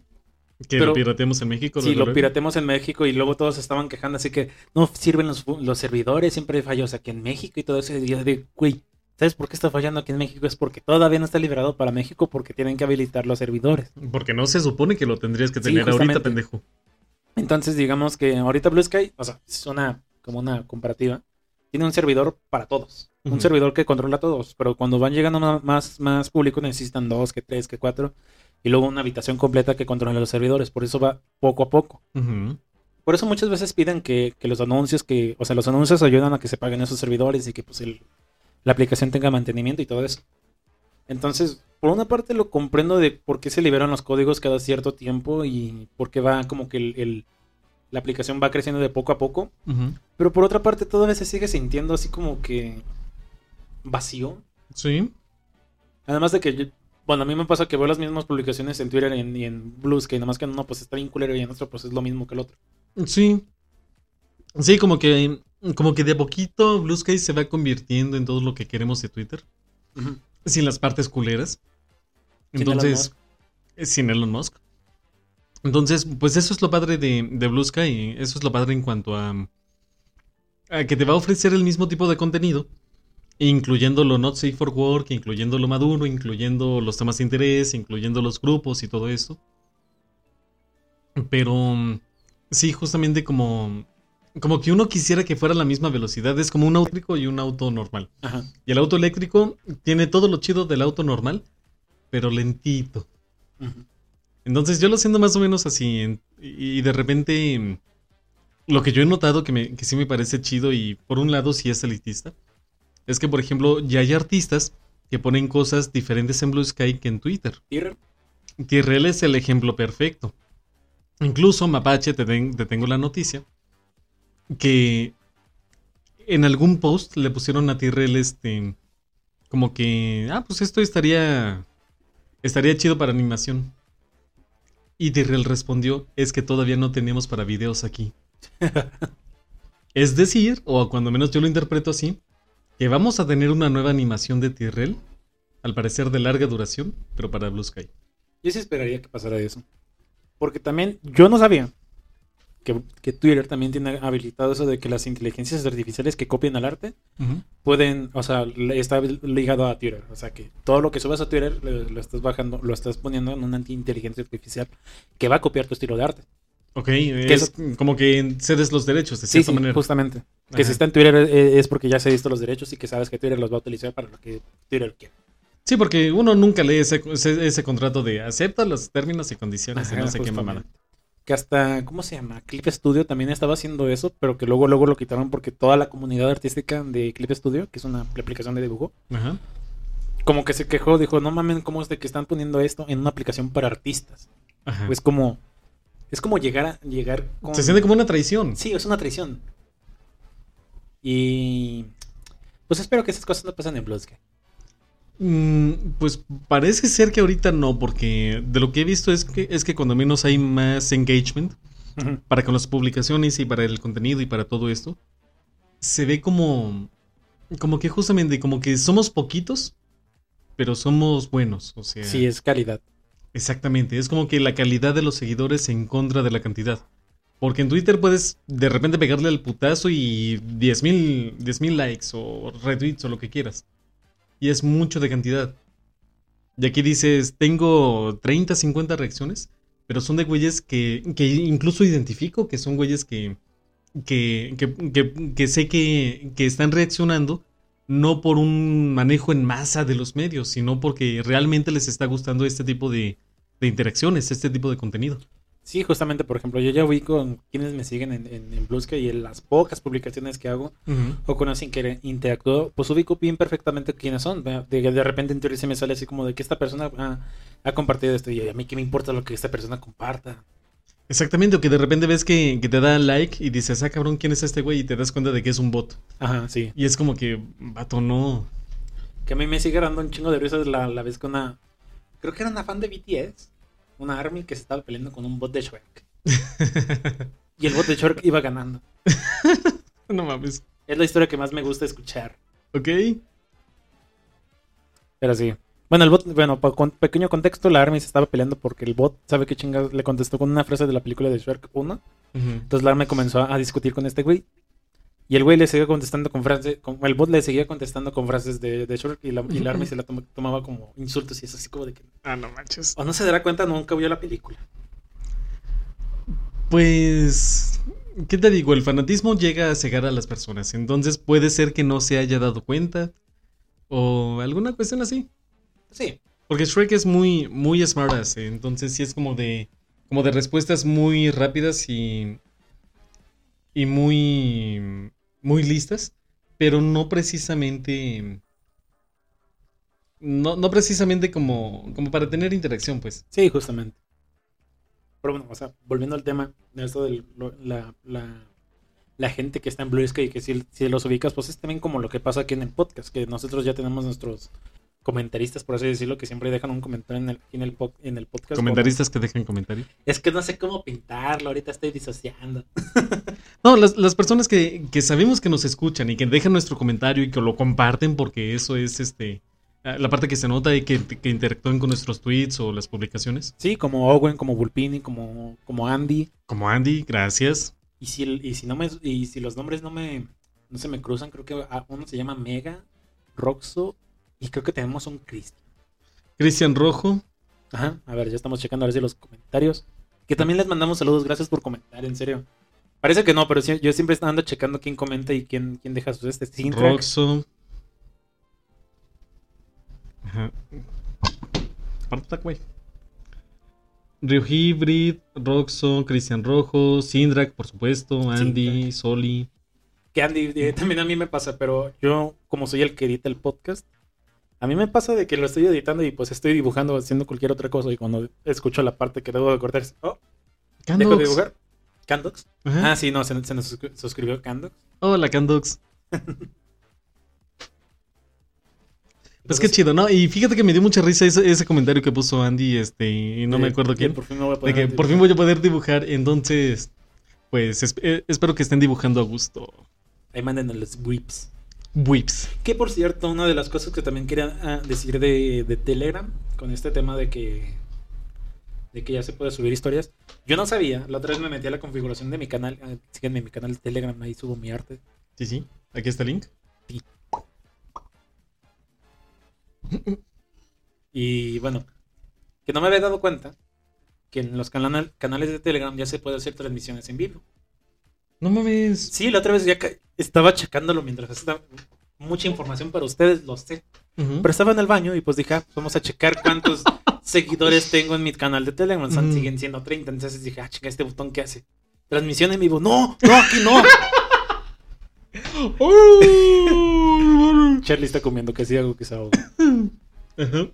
S2: Que lo pirateamos en México.
S1: Sí, lo pirateamos en México y luego todos estaban quejando, así que no sirven los, los servidores, siempre fallos aquí en México y todo eso. Y yo de, güey, ¿Sabes por qué está fallando aquí en México? Es porque todavía no está liberado para México porque tienen que habilitar los servidores.
S2: Porque no se supone que lo tendrías que tener ahorita, pendejo.
S1: Entonces, digamos que ahorita Blue Sky, o sea, es una como una comparativa, tiene un servidor para todos. Un servidor que controla a todos. Pero cuando van llegando más, más público necesitan dos, que tres, que cuatro. y luego una habitación completa que controla los servidores. Por eso va poco a poco. Por eso muchas veces piden que, los anuncios, que, o sea, los anuncios ayudan a que se paguen esos servidores y que pues la aplicación tenga mantenimiento y todo eso. Entonces, por una parte lo comprendo de por qué se liberan los códigos cada cierto tiempo y por qué va como que el, la aplicación va creciendo de poco a poco. Pero por otra parte todavía se sigue sintiendo así como que vacío.
S2: Sí.
S1: Además de que, bueno, a mí me pasa que veo las mismas publicaciones en Twitter y en, y en Blues, que más que uno pues está bien culero y en otro pues es lo mismo que el otro.
S2: Sí. Sí, como que, como que de a poquito Blue Sky se va convirtiendo en todo lo que queremos de Twitter. Sin las partes culeras. Entonces, eh, sin Elon Musk. Entonces, pues eso es lo padre de, de Blue Sky. Eso es lo padre en cuanto a, a que te va a ofrecer el mismo tipo de contenido incluyendo lo not safe for work, incluyendo lo maduro, incluyendo los temas de interés, incluyendo los grupos y todo eso. Pero sí, justamente como como que uno quisiera que fuera la misma velocidad, es como un auto eléctrico y un auto normal. Y el auto eléctrico tiene todo lo chido del auto normal, pero lentito. Entonces yo lo siento más o menos así y de repente lo que yo he notado que, me, que sí me parece chido y por un lado sí es elitista es que, por ejemplo, ya hay artistas que ponen cosas diferentes en Blue Sky que en Twitter. Tyrell es el ejemplo perfecto. Incluso Mapache, te, tengo la noticia, que en algún post le pusieron a Tyrell este, como que, ah, pues esto estaría, estaría chido para animación. Y Tyrell respondió, es que todavía no tenemos para videos aquí. (laughs) es decir, o cuando menos yo lo interpreto así, que vamos a tener una nueva animación de Tyrell, al parecer de larga duración, pero para Blue Sky.
S1: Yo sí esperaría que pasara eso. Porque también yo no sabía que, Twitter también tiene habilitado eso de que las inteligencias artificiales que copian al arte pueden, o sea, está ligado a Twitter. O sea, que todo lo que subas a Twitter lo, estás bajando, lo estás poniendo en una inteligencia artificial que va a copiar tu estilo de arte.
S2: Ok, es, como que cedes los derechos de cierta
S1: sí,
S2: manera.
S1: Justamente. Que si está en Twitter eh, es porque ya se visto los derechos y que sabes que Twitter los va a utilizar para lo que Twitter quiere.
S2: Sí, porque uno nunca lee ese, ese, contrato de acepta los términos y condiciones y no sé qué mamada.
S1: Que hasta, ¿cómo se llama? Clip Studio también estaba haciendo eso, pero que luego, luego lo quitaron porque toda la comunidad artística de Clip Studio, que es una aplicación de dibujo, como que se quejó, dijo, no mamen, ¿cómo es de que están poniendo esto en una aplicación para artistas? Pues como es como llegar a llegar
S2: Se siente como una traición.
S1: Sí, es una traición. Y pues espero que esas cosas no pasen en Bloodsky.
S2: Mm, pues parece ser que ahorita no, porque de lo que he visto es que es que cuando menos hay más engagement para con las publicaciones y para el contenido y para todo esto, se ve como como que justamente como que somos poquitos, pero somos buenos, o sea.
S1: Sí, es calidad.
S2: Exactamente, es como que la calidad de los seguidores en contra de la cantidad. Porque en Twitter puedes de repente pegarle al putazo y 10.000 mil likes o retweets o lo que quieras. Y es mucho de cantidad. Y aquí dices, tengo 30, 50 reacciones, pero son de güeyes que, que incluso identifico que son güeyes que, que, que, que sé que, que están reaccionando no por un manejo en masa de los medios, sino porque realmente les está gustando este tipo de, interacciones, este tipo de contenido.
S1: Sí, justamente, por ejemplo, yo ya con quienes me siguen en, en, y en las pocas publicaciones que hago o con alguien que interactúo, pues ubico bien perfectamente quiénes son. De, de, repente en teoría se me sale así como de que esta persona ha compartido esto y a mí qué me importa lo que esta persona comparta.
S2: Exactamente, o que de repente ves que, te da like y dices, ah, cabrón, ¿quién es este güey? Y te das cuenta de que es un bot.
S1: Ajá, sí.
S2: Y es como que, vato, no.
S1: Que a mí me sigue dando un chingo de risas la, la vez con una. Creo que era una fan de BTS. Una army que se estaba peleando con un bot de Shrek. (laughs) y el bot de Shrek iba ganando. (laughs)
S2: no mames.
S1: Es la historia que más me gusta escuchar.
S2: Ok.
S1: Pero sí. Bueno, el bot, bueno, con pequeño contexto, la Army se estaba peleando porque el bot, ¿sabe qué chingados? Le contestó con una frase de la película de Shrek 1. Entonces la Army comenzó a, discutir con este güey. Y el güey le seguía contestando con frases, el bot le seguía contestando con frases de, de Shrek y la, y Army se la tomaba como insultos y eso así como de que...
S2: Ah, no manches.
S1: O no se dará cuenta, nunca vio la película.
S2: Pues... ¿Qué te digo? El fanatismo llega a cegar a las personas. Entonces puede ser que no se haya dado cuenta. O alguna cuestión así.
S1: Sí.
S2: Porque Shrek es muy, muy smart entonces sí es como de, como de respuestas muy rápidas y, y muy, muy listas, pero no precisamente, no, no precisamente como, como para tener interacción, pues.
S1: Sí, justamente. Pero bueno, o sea, volviendo al tema de esto de la, la, gente que está en Blue Sky y que si, si los ubicas, pues es también como lo que pasa aquí en el podcast, que nosotros ya tenemos nuestros comentaristas, por así decirlo, que siempre dejan un comentario en el, en el, en el podcast.
S2: ¿Comentaristas que dejan comentario?
S1: Es que no sé cómo pintarlo, ahorita estoy disociando. (laughs)
S2: no, las, las personas que, que, sabemos que nos escuchan y que dejan nuestro comentario y que lo comparten porque eso es este la parte que se nota y que, que interactúen con nuestros tweets o las publicaciones.
S1: Sí, como Owen, como Vulpini, como, como Andy.
S2: Como Andy, gracias.
S1: Y si, y si no me y si los nombres no me no se me cruzan, creo que uno se llama Mega, Roxo y creo que tenemos un Cristian.
S2: Cristian Rojo.
S1: Ajá, a ver, ya estamos checando a ver si los comentarios. Que también les mandamos saludos, gracias por comentar, en serio. Parece que no, pero yo siempre ando checando quién comenta y quién, quién deja sus este.
S2: Roxo. Ajá. Güey. Hybrid, Roxo, Cristian Rojo, Sindrak, por supuesto, Andy, Soli.
S1: Que Andy eh, también a mí me pasa, pero yo, como soy el que edita el podcast, a mí me pasa de que lo estoy editando y pues estoy dibujando, haciendo cualquier otra cosa y cuando escucho la parte que debo de cortar, oh, dejo de dibujar. ¿Candox? Ah, sí, no, se, nos suscribió Candox.
S2: Hola, Candox. (laughs) Pues qué chido, ¿no? Y fíjate que me dio mucha risa ese, comentario que puso Andy, este, y no me acuerdo quién. Por fin voy a poder de que por fin voy a poder dibujar, entonces, pues eh, espero que estén dibujando a gusto.
S1: Ahí manden los whips.
S2: Whips.
S1: Que por cierto, una de las cosas que también quería ah, decir de, Telegram, con este tema de que de que ya se puede subir historias. Yo no sabía, la otra vez me metí a la configuración de mi canal, ah, síguenme en mi canal de Telegram, ahí subo mi arte.
S2: Sí, sí, aquí está el link. Sí.
S1: y bueno, que no me había dado cuenta que en los canales de Telegram ya se puede hacer transmisiones en vivo.
S2: No mames.
S1: Sí, la otra vez ya estaba checándolo mientras estaba mucha información para ustedes, lo sé. Pero estaba en el baño y pues dije, ah, vamos a checar cuántos seguidores tengo en mi canal de Telegram. Siguen siendo 30. Entonces dije, ah, chica, este botón qué hace. Transmisión en vivo. No, no, aquí no. (laughs) (laughs) Charlie está comiendo casi algo que se ahoga. (laughs)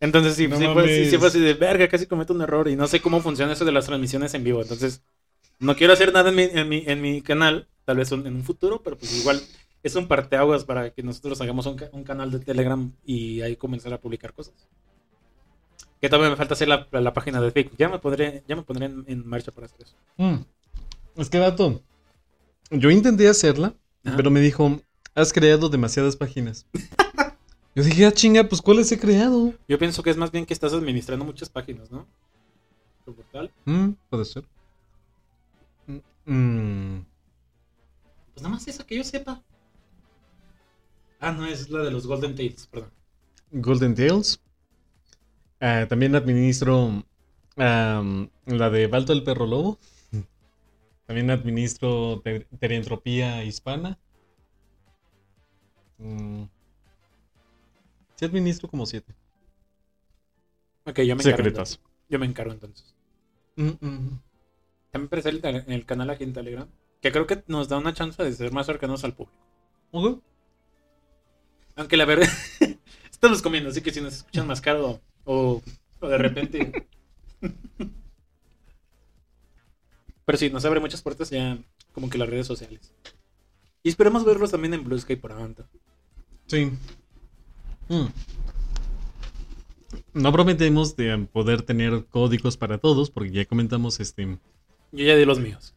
S1: Entonces sí, sí, fue, sí, fue, así de verga, casi cometo un error y no sé cómo funciona eso de las transmisiones en vivo. Entonces no quiero hacer nada en mi, en mi, en mi canal, tal vez en un futuro, pero pues igual es un parteaguas para que nosotros hagamos un, un, canal de Telegram y ahí comenzar a publicar cosas. Que todavía me falta hacer la, la página de Facebook. Ya me pondré, ya me pondré en, marcha para hacer eso.
S2: Mm. Es que, dato. Yo intenté hacerla, pero me dijo, has creado demasiadas páginas. (laughs) Yo dije, ah, chinga, pues ¿cuáles he creado?
S1: Yo pienso que es más bien que estás administrando muchas páginas, ¿no? ¿Tu portal?
S2: Mm, puede ser.
S1: Mm. Pues nada más esa que yo sepa. Ah, no, es la de los Golden Tails, perdón.
S2: Golden Tails. Ah, también administro la de Balto el Perro Lobo. También administro Terientropía Hispana. Mm. Sí administro como siete.
S1: Ok, yo me encargo. Yo me encargo entonces. Mm, también presenta en el canal aquí en Telegram, que creo que nos da una chance de ser más cercanos al público. Aunque la verdad, (laughs) estamos comiendo, así que si nos escuchan más caro o, de repente... (laughs) Pero sí, nos abre muchas puertas ya como que las redes sociales. Y esperemos verlos también en Blue Sky por adelante.
S2: Sí. Mm. No prometemos de poder tener códigos para todos, porque ya comentamos este
S1: yo ya di los míos.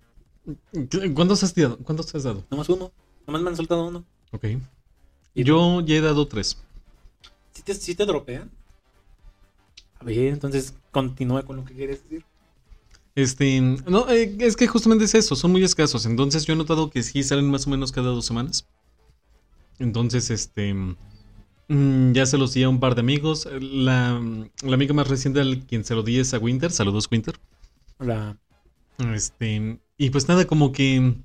S2: ¿Cuántos has dado? ¿Cuántos has dado?
S1: Nomás uno. Nomás me han soltado uno.
S2: Ok. ¿Y Yo ya he dado tres.
S1: ¿Sí te, dropean? A ver, entonces continúa con lo que quieres decir.
S2: Este, no, eh, es que justamente es eso, son muy escasos. Entonces yo he notado que sí salen más o menos cada dos semanas. Entonces, este, mm, ya se los di a un par de amigos. La, la amiga más reciente al quien se lo di es a Winter. Saludos, Winter.
S1: Hola.
S2: Este, y pues nada, como que,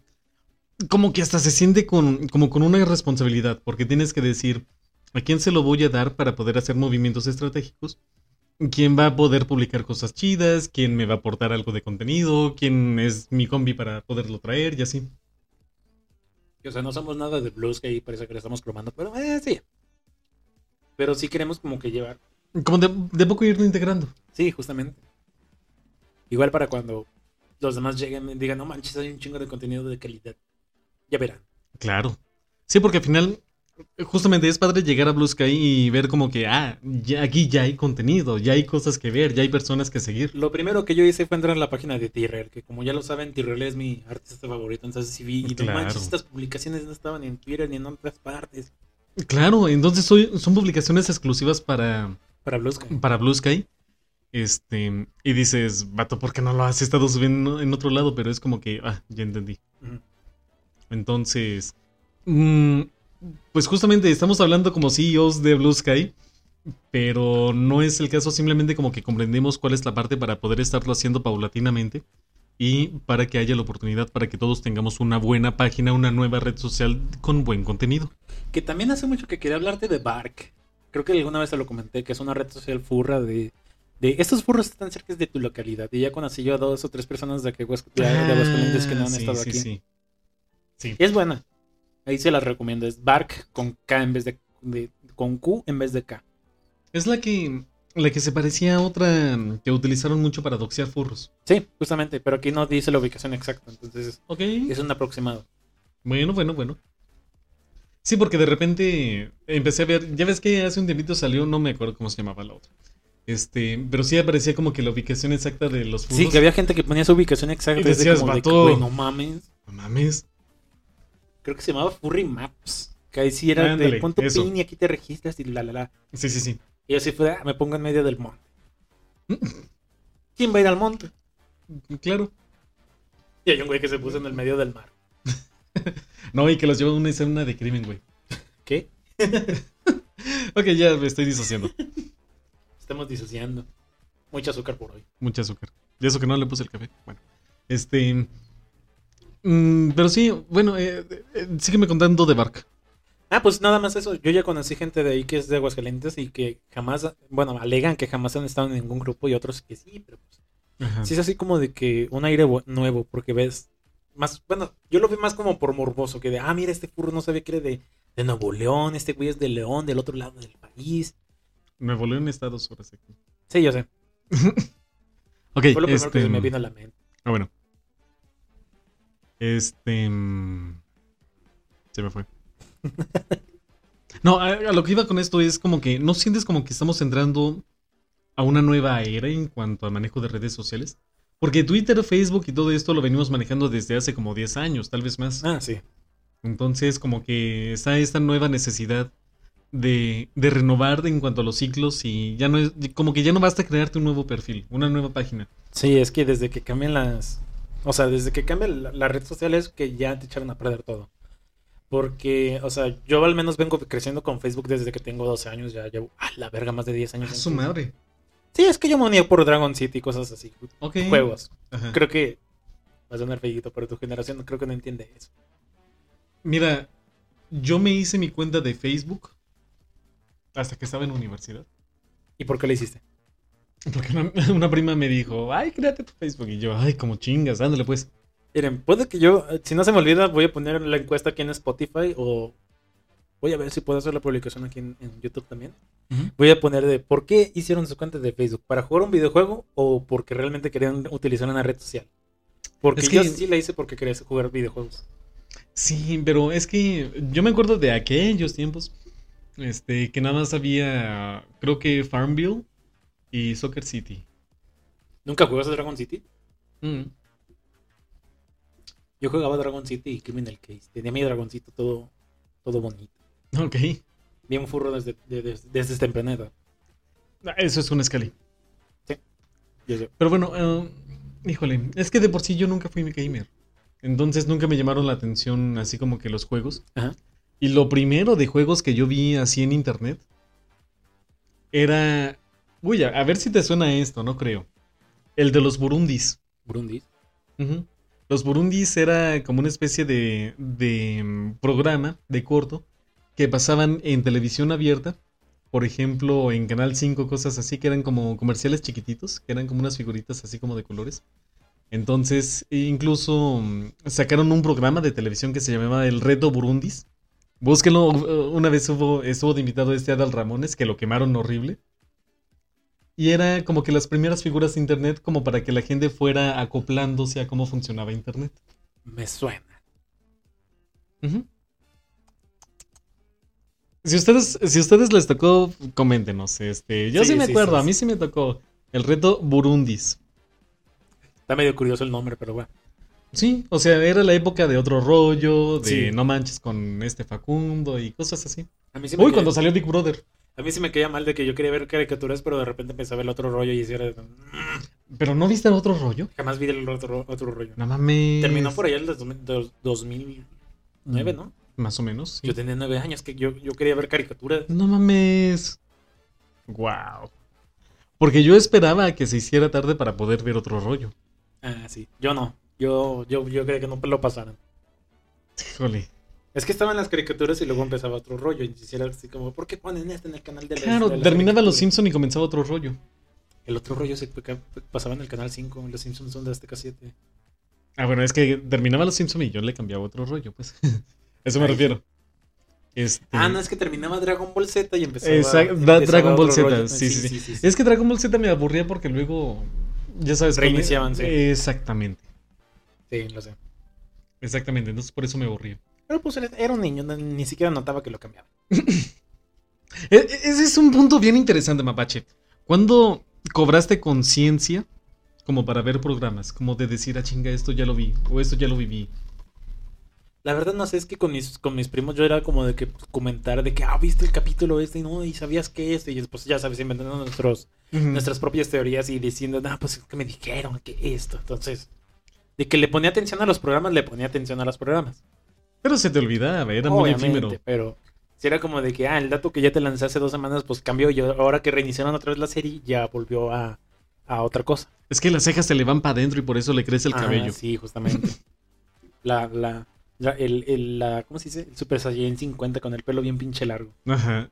S2: como que hasta se siente con, como con una responsabilidad, porque tienes que decir, ¿A quién se lo voy a dar para poder hacer movimientos estratégicos? ¿Quién va a poder publicar cosas chidas? ¿Quién me va a aportar algo de contenido? ¿Quién es mi combi para poderlo traer? Y así.
S1: O sea, no somos nada de blues que ahí parece que le estamos cromando, pero eh, sí. Pero sí queremos como que llevar.
S2: Como de, de poco irlo integrando.
S1: Sí, justamente. Igual para cuando los demás lleguen y digan, no manches, hay un chingo de contenido de calidad. Ya verán.
S2: Claro. Sí, porque al final, justamente es padre llegar a Blue Sky y ver como que, ah, ya, aquí ya hay contenido, ya hay cosas que ver, ya hay personas que seguir.
S1: Lo primero que yo hice fue entrar en la página de Tyrrell, que como ya lo saben, Tyrrell es mi artista favorito. Entonces, si vi, y no manches, estas publicaciones no estaban en Twitter ni en otras partes.
S2: Claro, entonces son publicaciones exclusivas para,
S1: para Blue Sky.
S2: Para Blue Sky. Este, y dices, vato, ¿por qué no lo has estado subiendo en otro lado? Pero es como que, ah, ya entendí. Entonces, mm, pues justamente estamos hablando como CEOs de Blue Sky, pero no es el caso, simplemente como que comprendemos cuál es la parte para poder estarlo haciendo paulatinamente y para que haya la oportunidad para que todos tengamos una buena página, una nueva red social con buen contenido.
S1: Que también hace mucho que quería hablarte de Bark. Creo que alguna vez te lo comenté, que es una red social furra de de estos furros están cerca de tu localidad. Y ya conocí yo a dos o tres personas de, que, de Aguascalientes que no han ah, estado aquí. Sí, sí. es buena. Ahí se las recomiendo. Es Bark con K en vez de, con Q en vez de K.
S2: Es la que la que se parecía a otra que utilizaron mucho para doxear furros.
S1: Sí, justamente, pero aquí no dice la ubicación exacta, entonces es un aproximado.
S2: Bueno, bueno, bueno. Sí, porque de repente empecé a ver, ya ves que hace un tiempito salió, no me acuerdo cómo se llamaba la otra. Este, pero sí aparecía como que la ubicación exacta de los
S1: furros. Sí, que había gente que ponía su ubicación exacta. Y
S2: decías, como de,
S1: no mames.
S2: No mames.
S1: Creo que se llamaba Furry Maps. Que ahí sí era de punto pin y aquí te registras y la la la.
S2: Sí, sí, sí.
S1: Y así fue, ah, me pongo en medio del monte. ¿Quién va a ir al monte?
S2: Claro.
S1: Y hay un güey que se puso en el medio del mar. (laughs)
S2: no, y que los llevó a una escena de crimen, güey.
S1: ¿Qué? (laughs)
S2: ok, ya me estoy disociando.
S1: Estamos disociando. Mucho azúcar por hoy.
S2: Mucho azúcar. Y eso que no le puse el café. Bueno. Este. Mm, pero sí, bueno, eh, eh, sígueme contando de Bark.
S1: Ah, pues nada más eso. Yo ya conocí gente de ahí que es de Aguascalientes y que jamás, bueno, alegan que jamás han estado en ningún grupo y otros que sí, pero pues. Sí es así como de que un aire nuevo, porque ves más, bueno, yo lo vi más como por morboso, que de, ah, mira, este furro no sabía que era de, de Nuevo León, este güey es de León, del otro lado del país.
S2: Me volé en Estados horas aquí.
S1: Sí, yo sé. (laughs)
S2: ok,
S1: Fue lo primero este... que me vino a la mente.
S2: Ah, bueno. Este. Mm, se me fue. no, a, lo que iba con esto es como que no sientes como que estamos entrando a una nueva era en cuanto al manejo de redes sociales. Porque Twitter, Facebook y todo esto lo venimos manejando desde hace como 10 años, tal vez más.
S1: Ah, sí.
S2: Entonces, como que está esta nueva necesidad de, de, renovar en cuanto a los ciclos y ya no es, como que ya no basta crearte un nuevo perfil, una nueva página.
S1: Sí, es que desde que cambian las, o sea, desde que cambia la, red social es que ya te echaron a perder todo. Porque, o sea, yo al menos vengo creciendo con Facebook desde que tengo 12 años, ya llevo, a la verga, más de 10 años.
S2: A su madre.
S1: Sí, es que yo me uní por Dragon City y cosas así. Juegos. Creo que va a sonar feillito, pero tu generación creo que no entiende eso.
S2: Mira, yo me hice mi cuenta de Facebook hasta que estaba en universidad.
S1: ¿Y por qué le hiciste?
S2: Porque (laughs) una, prima me dijo, ay, créate tu Facebook. Y yo, ay, como chingas, ándale pues.
S1: Miren, puede que yo, si no se me olvida, voy a poner la encuesta aquí en Spotify o voy a ver si puedo hacer la publicación aquí en, YouTube también. Voy a poner de por qué hicieron su cuenta de Facebook, para jugar un videojuego o porque realmente querían utilizar una red social. Porque yo sí la hice porque quería jugar videojuegos.
S2: Sí, pero es que yo me acuerdo de aquellos tiempos este, que nada más había, creo que Farmville y Soccer City.
S1: ¿Nunca jugaste Dragon City? Mm. Yo jugaba Dragon City y Criminal Case. Tenía mi dragoncito todo, todo bonito.
S2: Ok.
S1: Bien furro desde, desde, desde este planeta.
S2: Ah, eso es un Scully.
S1: Sí.
S2: Pero bueno, eh, híjole, es que de por sí yo nunca fui mi gamer. Entonces nunca me llamaron la atención así como que los juegos. Ajá. Y lo primero de juegos que yo vi así en internet era. Uy, a, ver si te suena esto, no creo. El de los Burundis.
S1: ¿Burundis?
S2: Los Burundis era como una especie de, de mm, programa de corto que pasaban en televisión abierta. Por ejemplo, en Canal 5, cosas así, que eran como comerciales chiquititos, que eran como unas figuritas así como de colores. Entonces, incluso mm, sacaron un programa de televisión que se llamaba El Reto Burundis. Búsquenlo, una vez hubo, estuvo de invitado este Adal Ramones, que lo quemaron horrible. Y era como que las primeras figuras de Internet como para que la gente fuera acoplándose a cómo funcionaba Internet.
S1: Me suena.
S2: Si ustedes, si ustedes les tocó, coméntenos. Este, yo sí, me acuerdo, a mí sí me tocó el reto Burundis.
S1: Está medio curioso el nombre, pero bueno.
S2: Sí, o sea, era la época de otro rollo, de no manches con este Facundo y cosas así. Uy, cuando salió Big Brother.
S1: A mí sí me caía mal de que yo quería ver caricaturas, pero de repente empecé a ver el otro rollo y hiciera...
S2: ¿Pero no viste el otro rollo?
S1: Jamás vi el otro, otro rollo.
S2: No mames.
S1: Terminó por allá el 2009, ¿no?
S2: Más o menos.
S1: Yo tenía nueve años que yo, yo quería ver caricaturas.
S2: No mames. Wow. Porque yo esperaba que se hiciera tarde para poder ver otro rollo.
S1: Ah, sí. Yo no. Yo, yo, yo creía que no lo pasaran.
S2: Híjole.
S1: Es que estaban las caricaturas y luego empezaba otro rollo. Y hiciera así como, ¿por qué ponen esto en el canal de
S2: la Claro, terminaba Los Simpson y comenzaba otro rollo.
S1: El otro rollo se pasaba en el canal 5. Los Simpsons son de Azteca 7.
S2: Ah, bueno, es que terminaba Los Simpson y yo le cambiaba otro rollo, pues. (laughs) Eso me refiero.
S1: Este... Ah, no, es que terminaba Dragon Ball Z y empezaba.
S2: Exacto, Dragon Ball Z, sí sí, sí, Es que Dragon Ball Z me aburría porque luego. Ya sabes.
S1: Reiniciaban, sí.
S2: Exactamente.
S1: Sí, lo sé.
S2: Exactamente, entonces por eso me aburría.
S1: Pero pues era un niño, ni siquiera notaba que lo cambiaba. (laughs)
S2: E, e, ese es un punto bien interesante, Mapache. ¿Cuándo cobraste conciencia como para ver programas? Como de decir, ah, chinga, esto ya lo vi, o esto ya lo viví.
S1: La verdad no sé, es que con mis, con mis primos yo era como de que pues, comentar de que, ah, viste el capítulo este y no, y sabías que este, y después ya sabes, inventando nuestros, nuestras propias teorías y diciendo, ah, pues es que me dijeron que esto. Entonces, de que le ponía atención a los programas, le ponía atención a los programas.
S2: Pero se te olvidaba, era muy efímero.
S1: Pero si era como de que, ah, el dato que ya te lancé hace dos semanas, pues cambió y ahora que reiniciaron otra vez la serie, ya volvió a, a otra cosa.
S2: Es que las cejas se le van para adentro y por eso le crece el ah, cabello.
S1: Sí, justamente. (laughs) la, la, el, el, la, ¿cómo se dice? El Super Saiyan 50 con el pelo bien pinche largo.
S2: Ajá.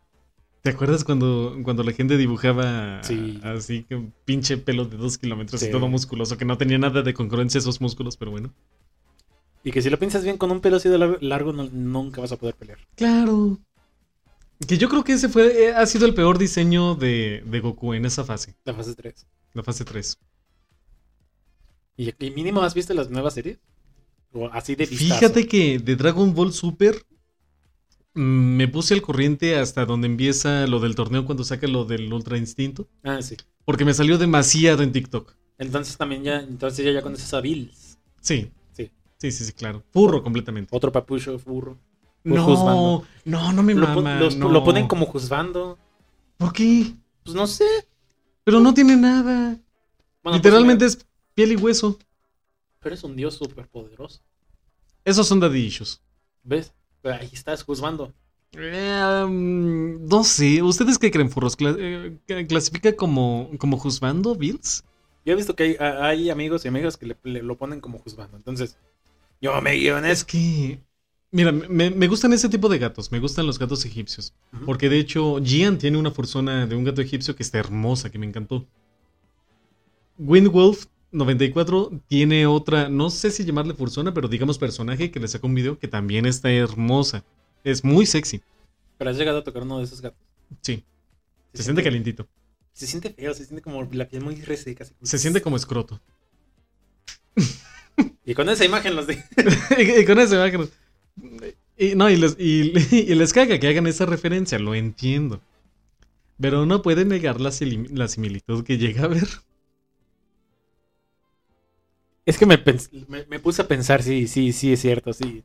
S2: ¿Te acuerdas cuando, cuando la gente dibujaba así que un pinche pelo de dos kilómetros y todo musculoso, que no tenía nada de congruencia esos músculos, pero bueno?
S1: Y que si lo piensas bien con un pelo así de largo, nunca vas a poder pelear.
S2: Claro. Que yo creo que ese fue eh, ha sido el peor diseño de, Goku en esa fase.
S1: La fase 3.
S2: La fase 3.
S1: ¿Y, mínimo has visto las nuevas series? O así de
S2: vistazo. Fíjate que de Dragon Ball Super mm, me puse al corriente hasta donde empieza lo del torneo cuando saca lo del Ultra Instinto.
S1: Ah, sí.
S2: Porque me salió demasiado en TikTok.
S1: Entonces también ya, entonces ya, ya conoces a Bills.
S2: Sí. Sí, sí, sí, claro. Furro completamente.
S1: Otro papucho furro.
S2: No, no, no me
S1: lo,
S2: mama.
S1: Lo ponen como juzgando.
S2: ¿Por qué?
S1: Pues no sé.
S2: Pero no tiene nada. Pues Literalmente es piel y hueso.
S1: Pero es un dios súper poderoso.
S2: Esos son dadillos.
S1: ¿Ves? Pero ahí estás juzgando.
S2: Eh, um, no sé. ¿Ustedes qué creen, furros? Eh, ¿Clasifica como, como juzgando, Bills?
S1: Yo he visto que hay, amigos y amigas que le, lo ponen como juzgando. Entonces, yo me guío en
S2: Es que. Mira, me, gustan ese tipo de gatos. Me gustan los gatos egipcios. Porque de hecho, Gian tiene una fursona de un gato egipcio que está hermosa, que me encantó. Windwolf 94 tiene otra, no sé si llamarle fursona, pero digamos personaje que le sacó un video que también está hermosa. Es muy sexy.
S1: ¿Pero has llegado a tocar uno de esos gatos?
S2: Sí. Se, siente, calientito.
S1: Se siente feo, se siente como la piel muy reseca.
S2: Se siente como escroto.
S1: Y con esa imagen los de. (laughs)
S2: y, con esa imagen. Y, no, y les, y, les caga que hagan esa referencia, lo entiendo. Pero no puede negar la, la similitud que llega a ver.
S1: Es que me, me, puse a pensar, sí, sí, sí, es cierto, sí.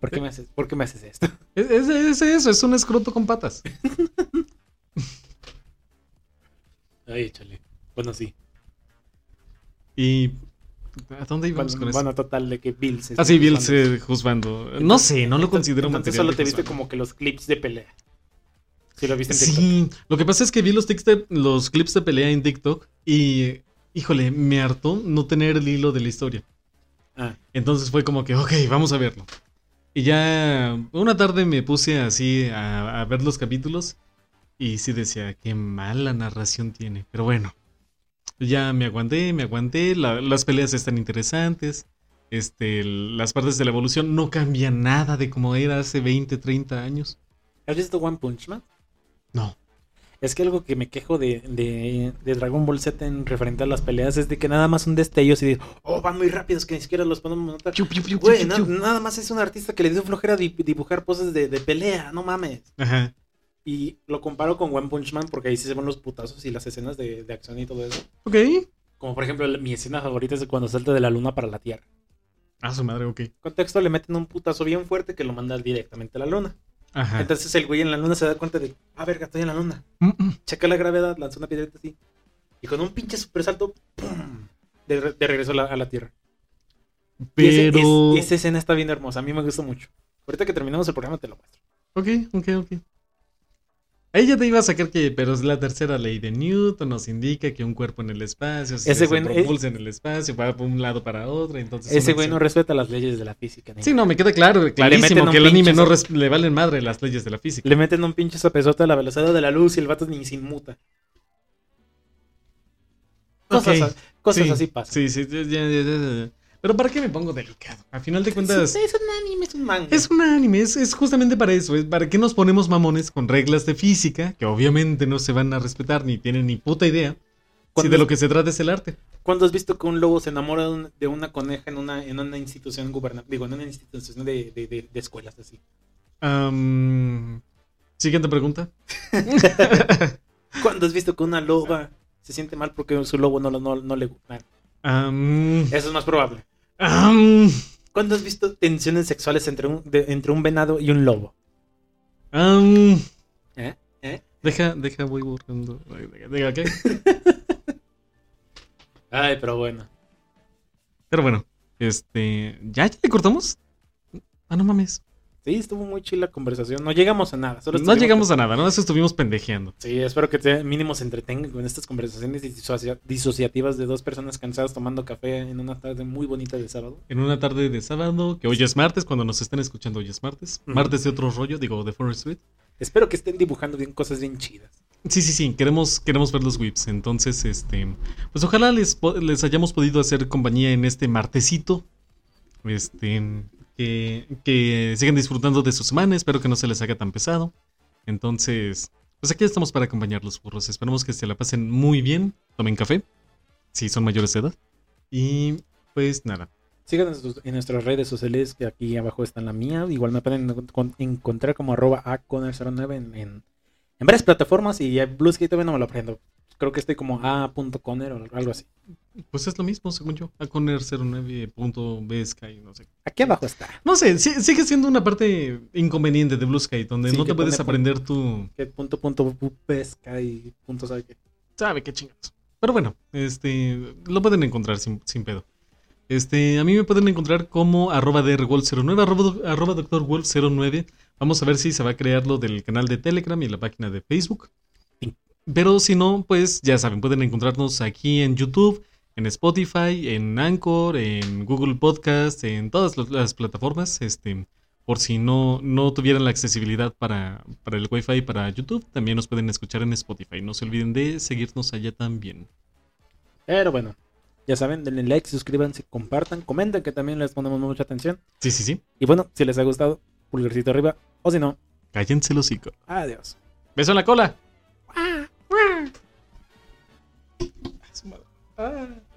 S1: ¿Por qué me haces, ¿por qué me haces esto?
S2: Es, es, eso, es un escroto con patas. (laughs)
S1: Ay, chale. Bueno, sí.
S2: ¿Y a dónde íbamos
S1: con
S2: eso?
S1: Bueno, total, de que Bill se
S2: Ah, sí, Bill se juzgando. No sé, no lo considero
S1: entonces solo te viste como que los clips de pelea.
S2: Sí, lo viste en TikTok. Sí, lo que pasa es que vi los, los clips de pelea en TikTok y, híjole, me hartó no tener el hilo de la historia. Ah. Entonces fue como que, ok, vamos a verlo. Y ya una tarde me puse así a, ver los capítulos y sí decía, qué mala narración tiene. Pero bueno, ya me aguanté, me aguanté, las peleas están interesantes. Este, las partes de la evolución no cambian nada de como era hace 20, 30 años.
S1: ¿Has visto One Punch Man?
S2: No.
S1: Es que algo que me quejo de, de, Dragon Ball Z en referente a las peleas es de que nada más son destellos y de, oh, van muy rápidos que ni siquiera los podemos notar. Güey, nada más es un artista que le dio flojera dibujar poses de, pelea, no mames. Ajá. Y lo comparo con One Punch Man porque ahí sí se ven los putazos y las escenas de, acción y todo eso.
S2: Ok.
S1: Como por ejemplo, mi escena favorita es cuando salta de la luna para la Tierra.
S2: Ah, su madre, ok.
S1: Contexto, le meten un putazo bien fuerte que lo manda directamente a la luna. Entonces el güey en la luna se da cuenta de, ah, verga, estoy en la luna. Checa la gravedad, lanza una piedrita así. Y con un pinche super salto, ¡pum! De, regreso a la, Tierra. Pero... esa escena está bien hermosa, a mí me gusta mucho. Ahorita que terminamos el programa te lo muestro.
S2: Ok, ok, ok. Ya te iba a sacar que, pero es la tercera ley de Newton, nos indica que un cuerpo en el espacio se, propulsa en el espacio, va de un lado para otro, entonces...
S1: Ese güey no respeta las leyes de la física.
S2: Sí, no, me queda claro, clarísimo que el anime no le valen madre las leyes de la física.
S1: Le meten un pinche sopesote a la velocidad de la luz y el vato ni se inmuta. Cosas, cosas así pasan.
S2: Sí, sí, ya, ya, ya, pero ¿para qué me pongo delicado? A final de cuentas...
S1: Es, un anime, es un manga.
S2: Es un anime, es, justamente para eso. Es para qué nos ponemos mamones con reglas de física que obviamente no se van a respetar ni tienen ni puta idea. Si de lo que se trata es el arte.
S1: ¿Cuándo has visto que un lobo se enamora de, una coneja en una, en una institución gubernamental? Digo, en una institución de, de, escuelas así.
S2: Siguiente pregunta. (laughs)
S1: ¿Cuándo has visto que una loba se siente mal porque su lobo no, no, no le gusta? Eso es más probable. ¿Cuándo has visto tensiones sexuales entre un, entre un venado y un lobo?
S2: ¿Eh? ¿Eh? Deja, deja, voy borrando. Deja, ¿qué? (laughs)
S1: Ay, pero bueno.
S2: Pero bueno, este. ¿Ya, ya le cortamos? Ah, no mames.
S1: Sí, estuvo muy chila la conversación. No llegamos a nada.
S2: no llegamos a nada, ¿no? Eso estuvimos pendejeando.
S1: Sí, espero que te, mínimo se entretengan con estas conversaciones disociativas de dos personas cansadas tomando café en una tarde muy bonita de sábado.
S2: En una tarde de sábado, que hoy es martes, cuando nos estén escuchando hoy es martes. Martes de otro rollo, digo, de Forest Street.
S1: Espero que estén dibujando bien cosas bien chidas.
S2: Sí, sí, sí, queremos, queremos ver los whips. Entonces, este, pues ojalá les, les hayamos podido hacer compañía en este martesito. Este, que, sigan disfrutando de su semana. Espero que no se les haga tan pesado. Entonces, pues aquí estamos para acompañarlos, burros. Esperamos que se la pasen muy bien. Tomen café, si son mayores de edad. Y pues nada.
S1: Síganos en nuestras redes sociales, que aquí abajo está la mía. Igual me pueden encontrar como arroba aconel09 en, en, en, varias plataformas. Y Bluesky todavía no me lo aprendo. Creo que estoy como a.conner o algo así.
S2: Pues es lo mismo, según yo. Aconner09.bsky, no sé.
S1: Aquí abajo está.
S2: No sé, sigue siendo una parte inconveniente de Blue Sky, donde no te puedes aprender tu.
S1: ¿Qué punto, punto, punto, sabe qué?
S2: Sabe qué chingados. Pero bueno, este, lo pueden encontrar sin, pedo. Este, a mí me pueden encontrar como arroba drwolf09, arroba, arroba doctorwolf09. Vamos a ver si se va a crear lo del canal de Telegram y la página de Facebook. Pero si no, pues ya saben, pueden encontrarnos aquí en YouTube, en Spotify, en Anchor, en Google Podcast, en todas las plataformas. Este, por si no, no tuvieran la accesibilidad para, para el Wi-Fi para YouTube, también nos pueden escuchar en Spotify. No se olviden de seguirnos allá también.
S1: Pero bueno, ya saben, denle like, suscríbanse, compartan, comenten que también les ponemos mucha atención.
S2: Sí, sí, sí.
S1: Y bueno, si les ha gustado, pulgarcito arriba. O si no,
S2: cállense los hocico.
S1: Adiós.
S2: Beso en la cola.
S1: Ah. (laughs) Ah.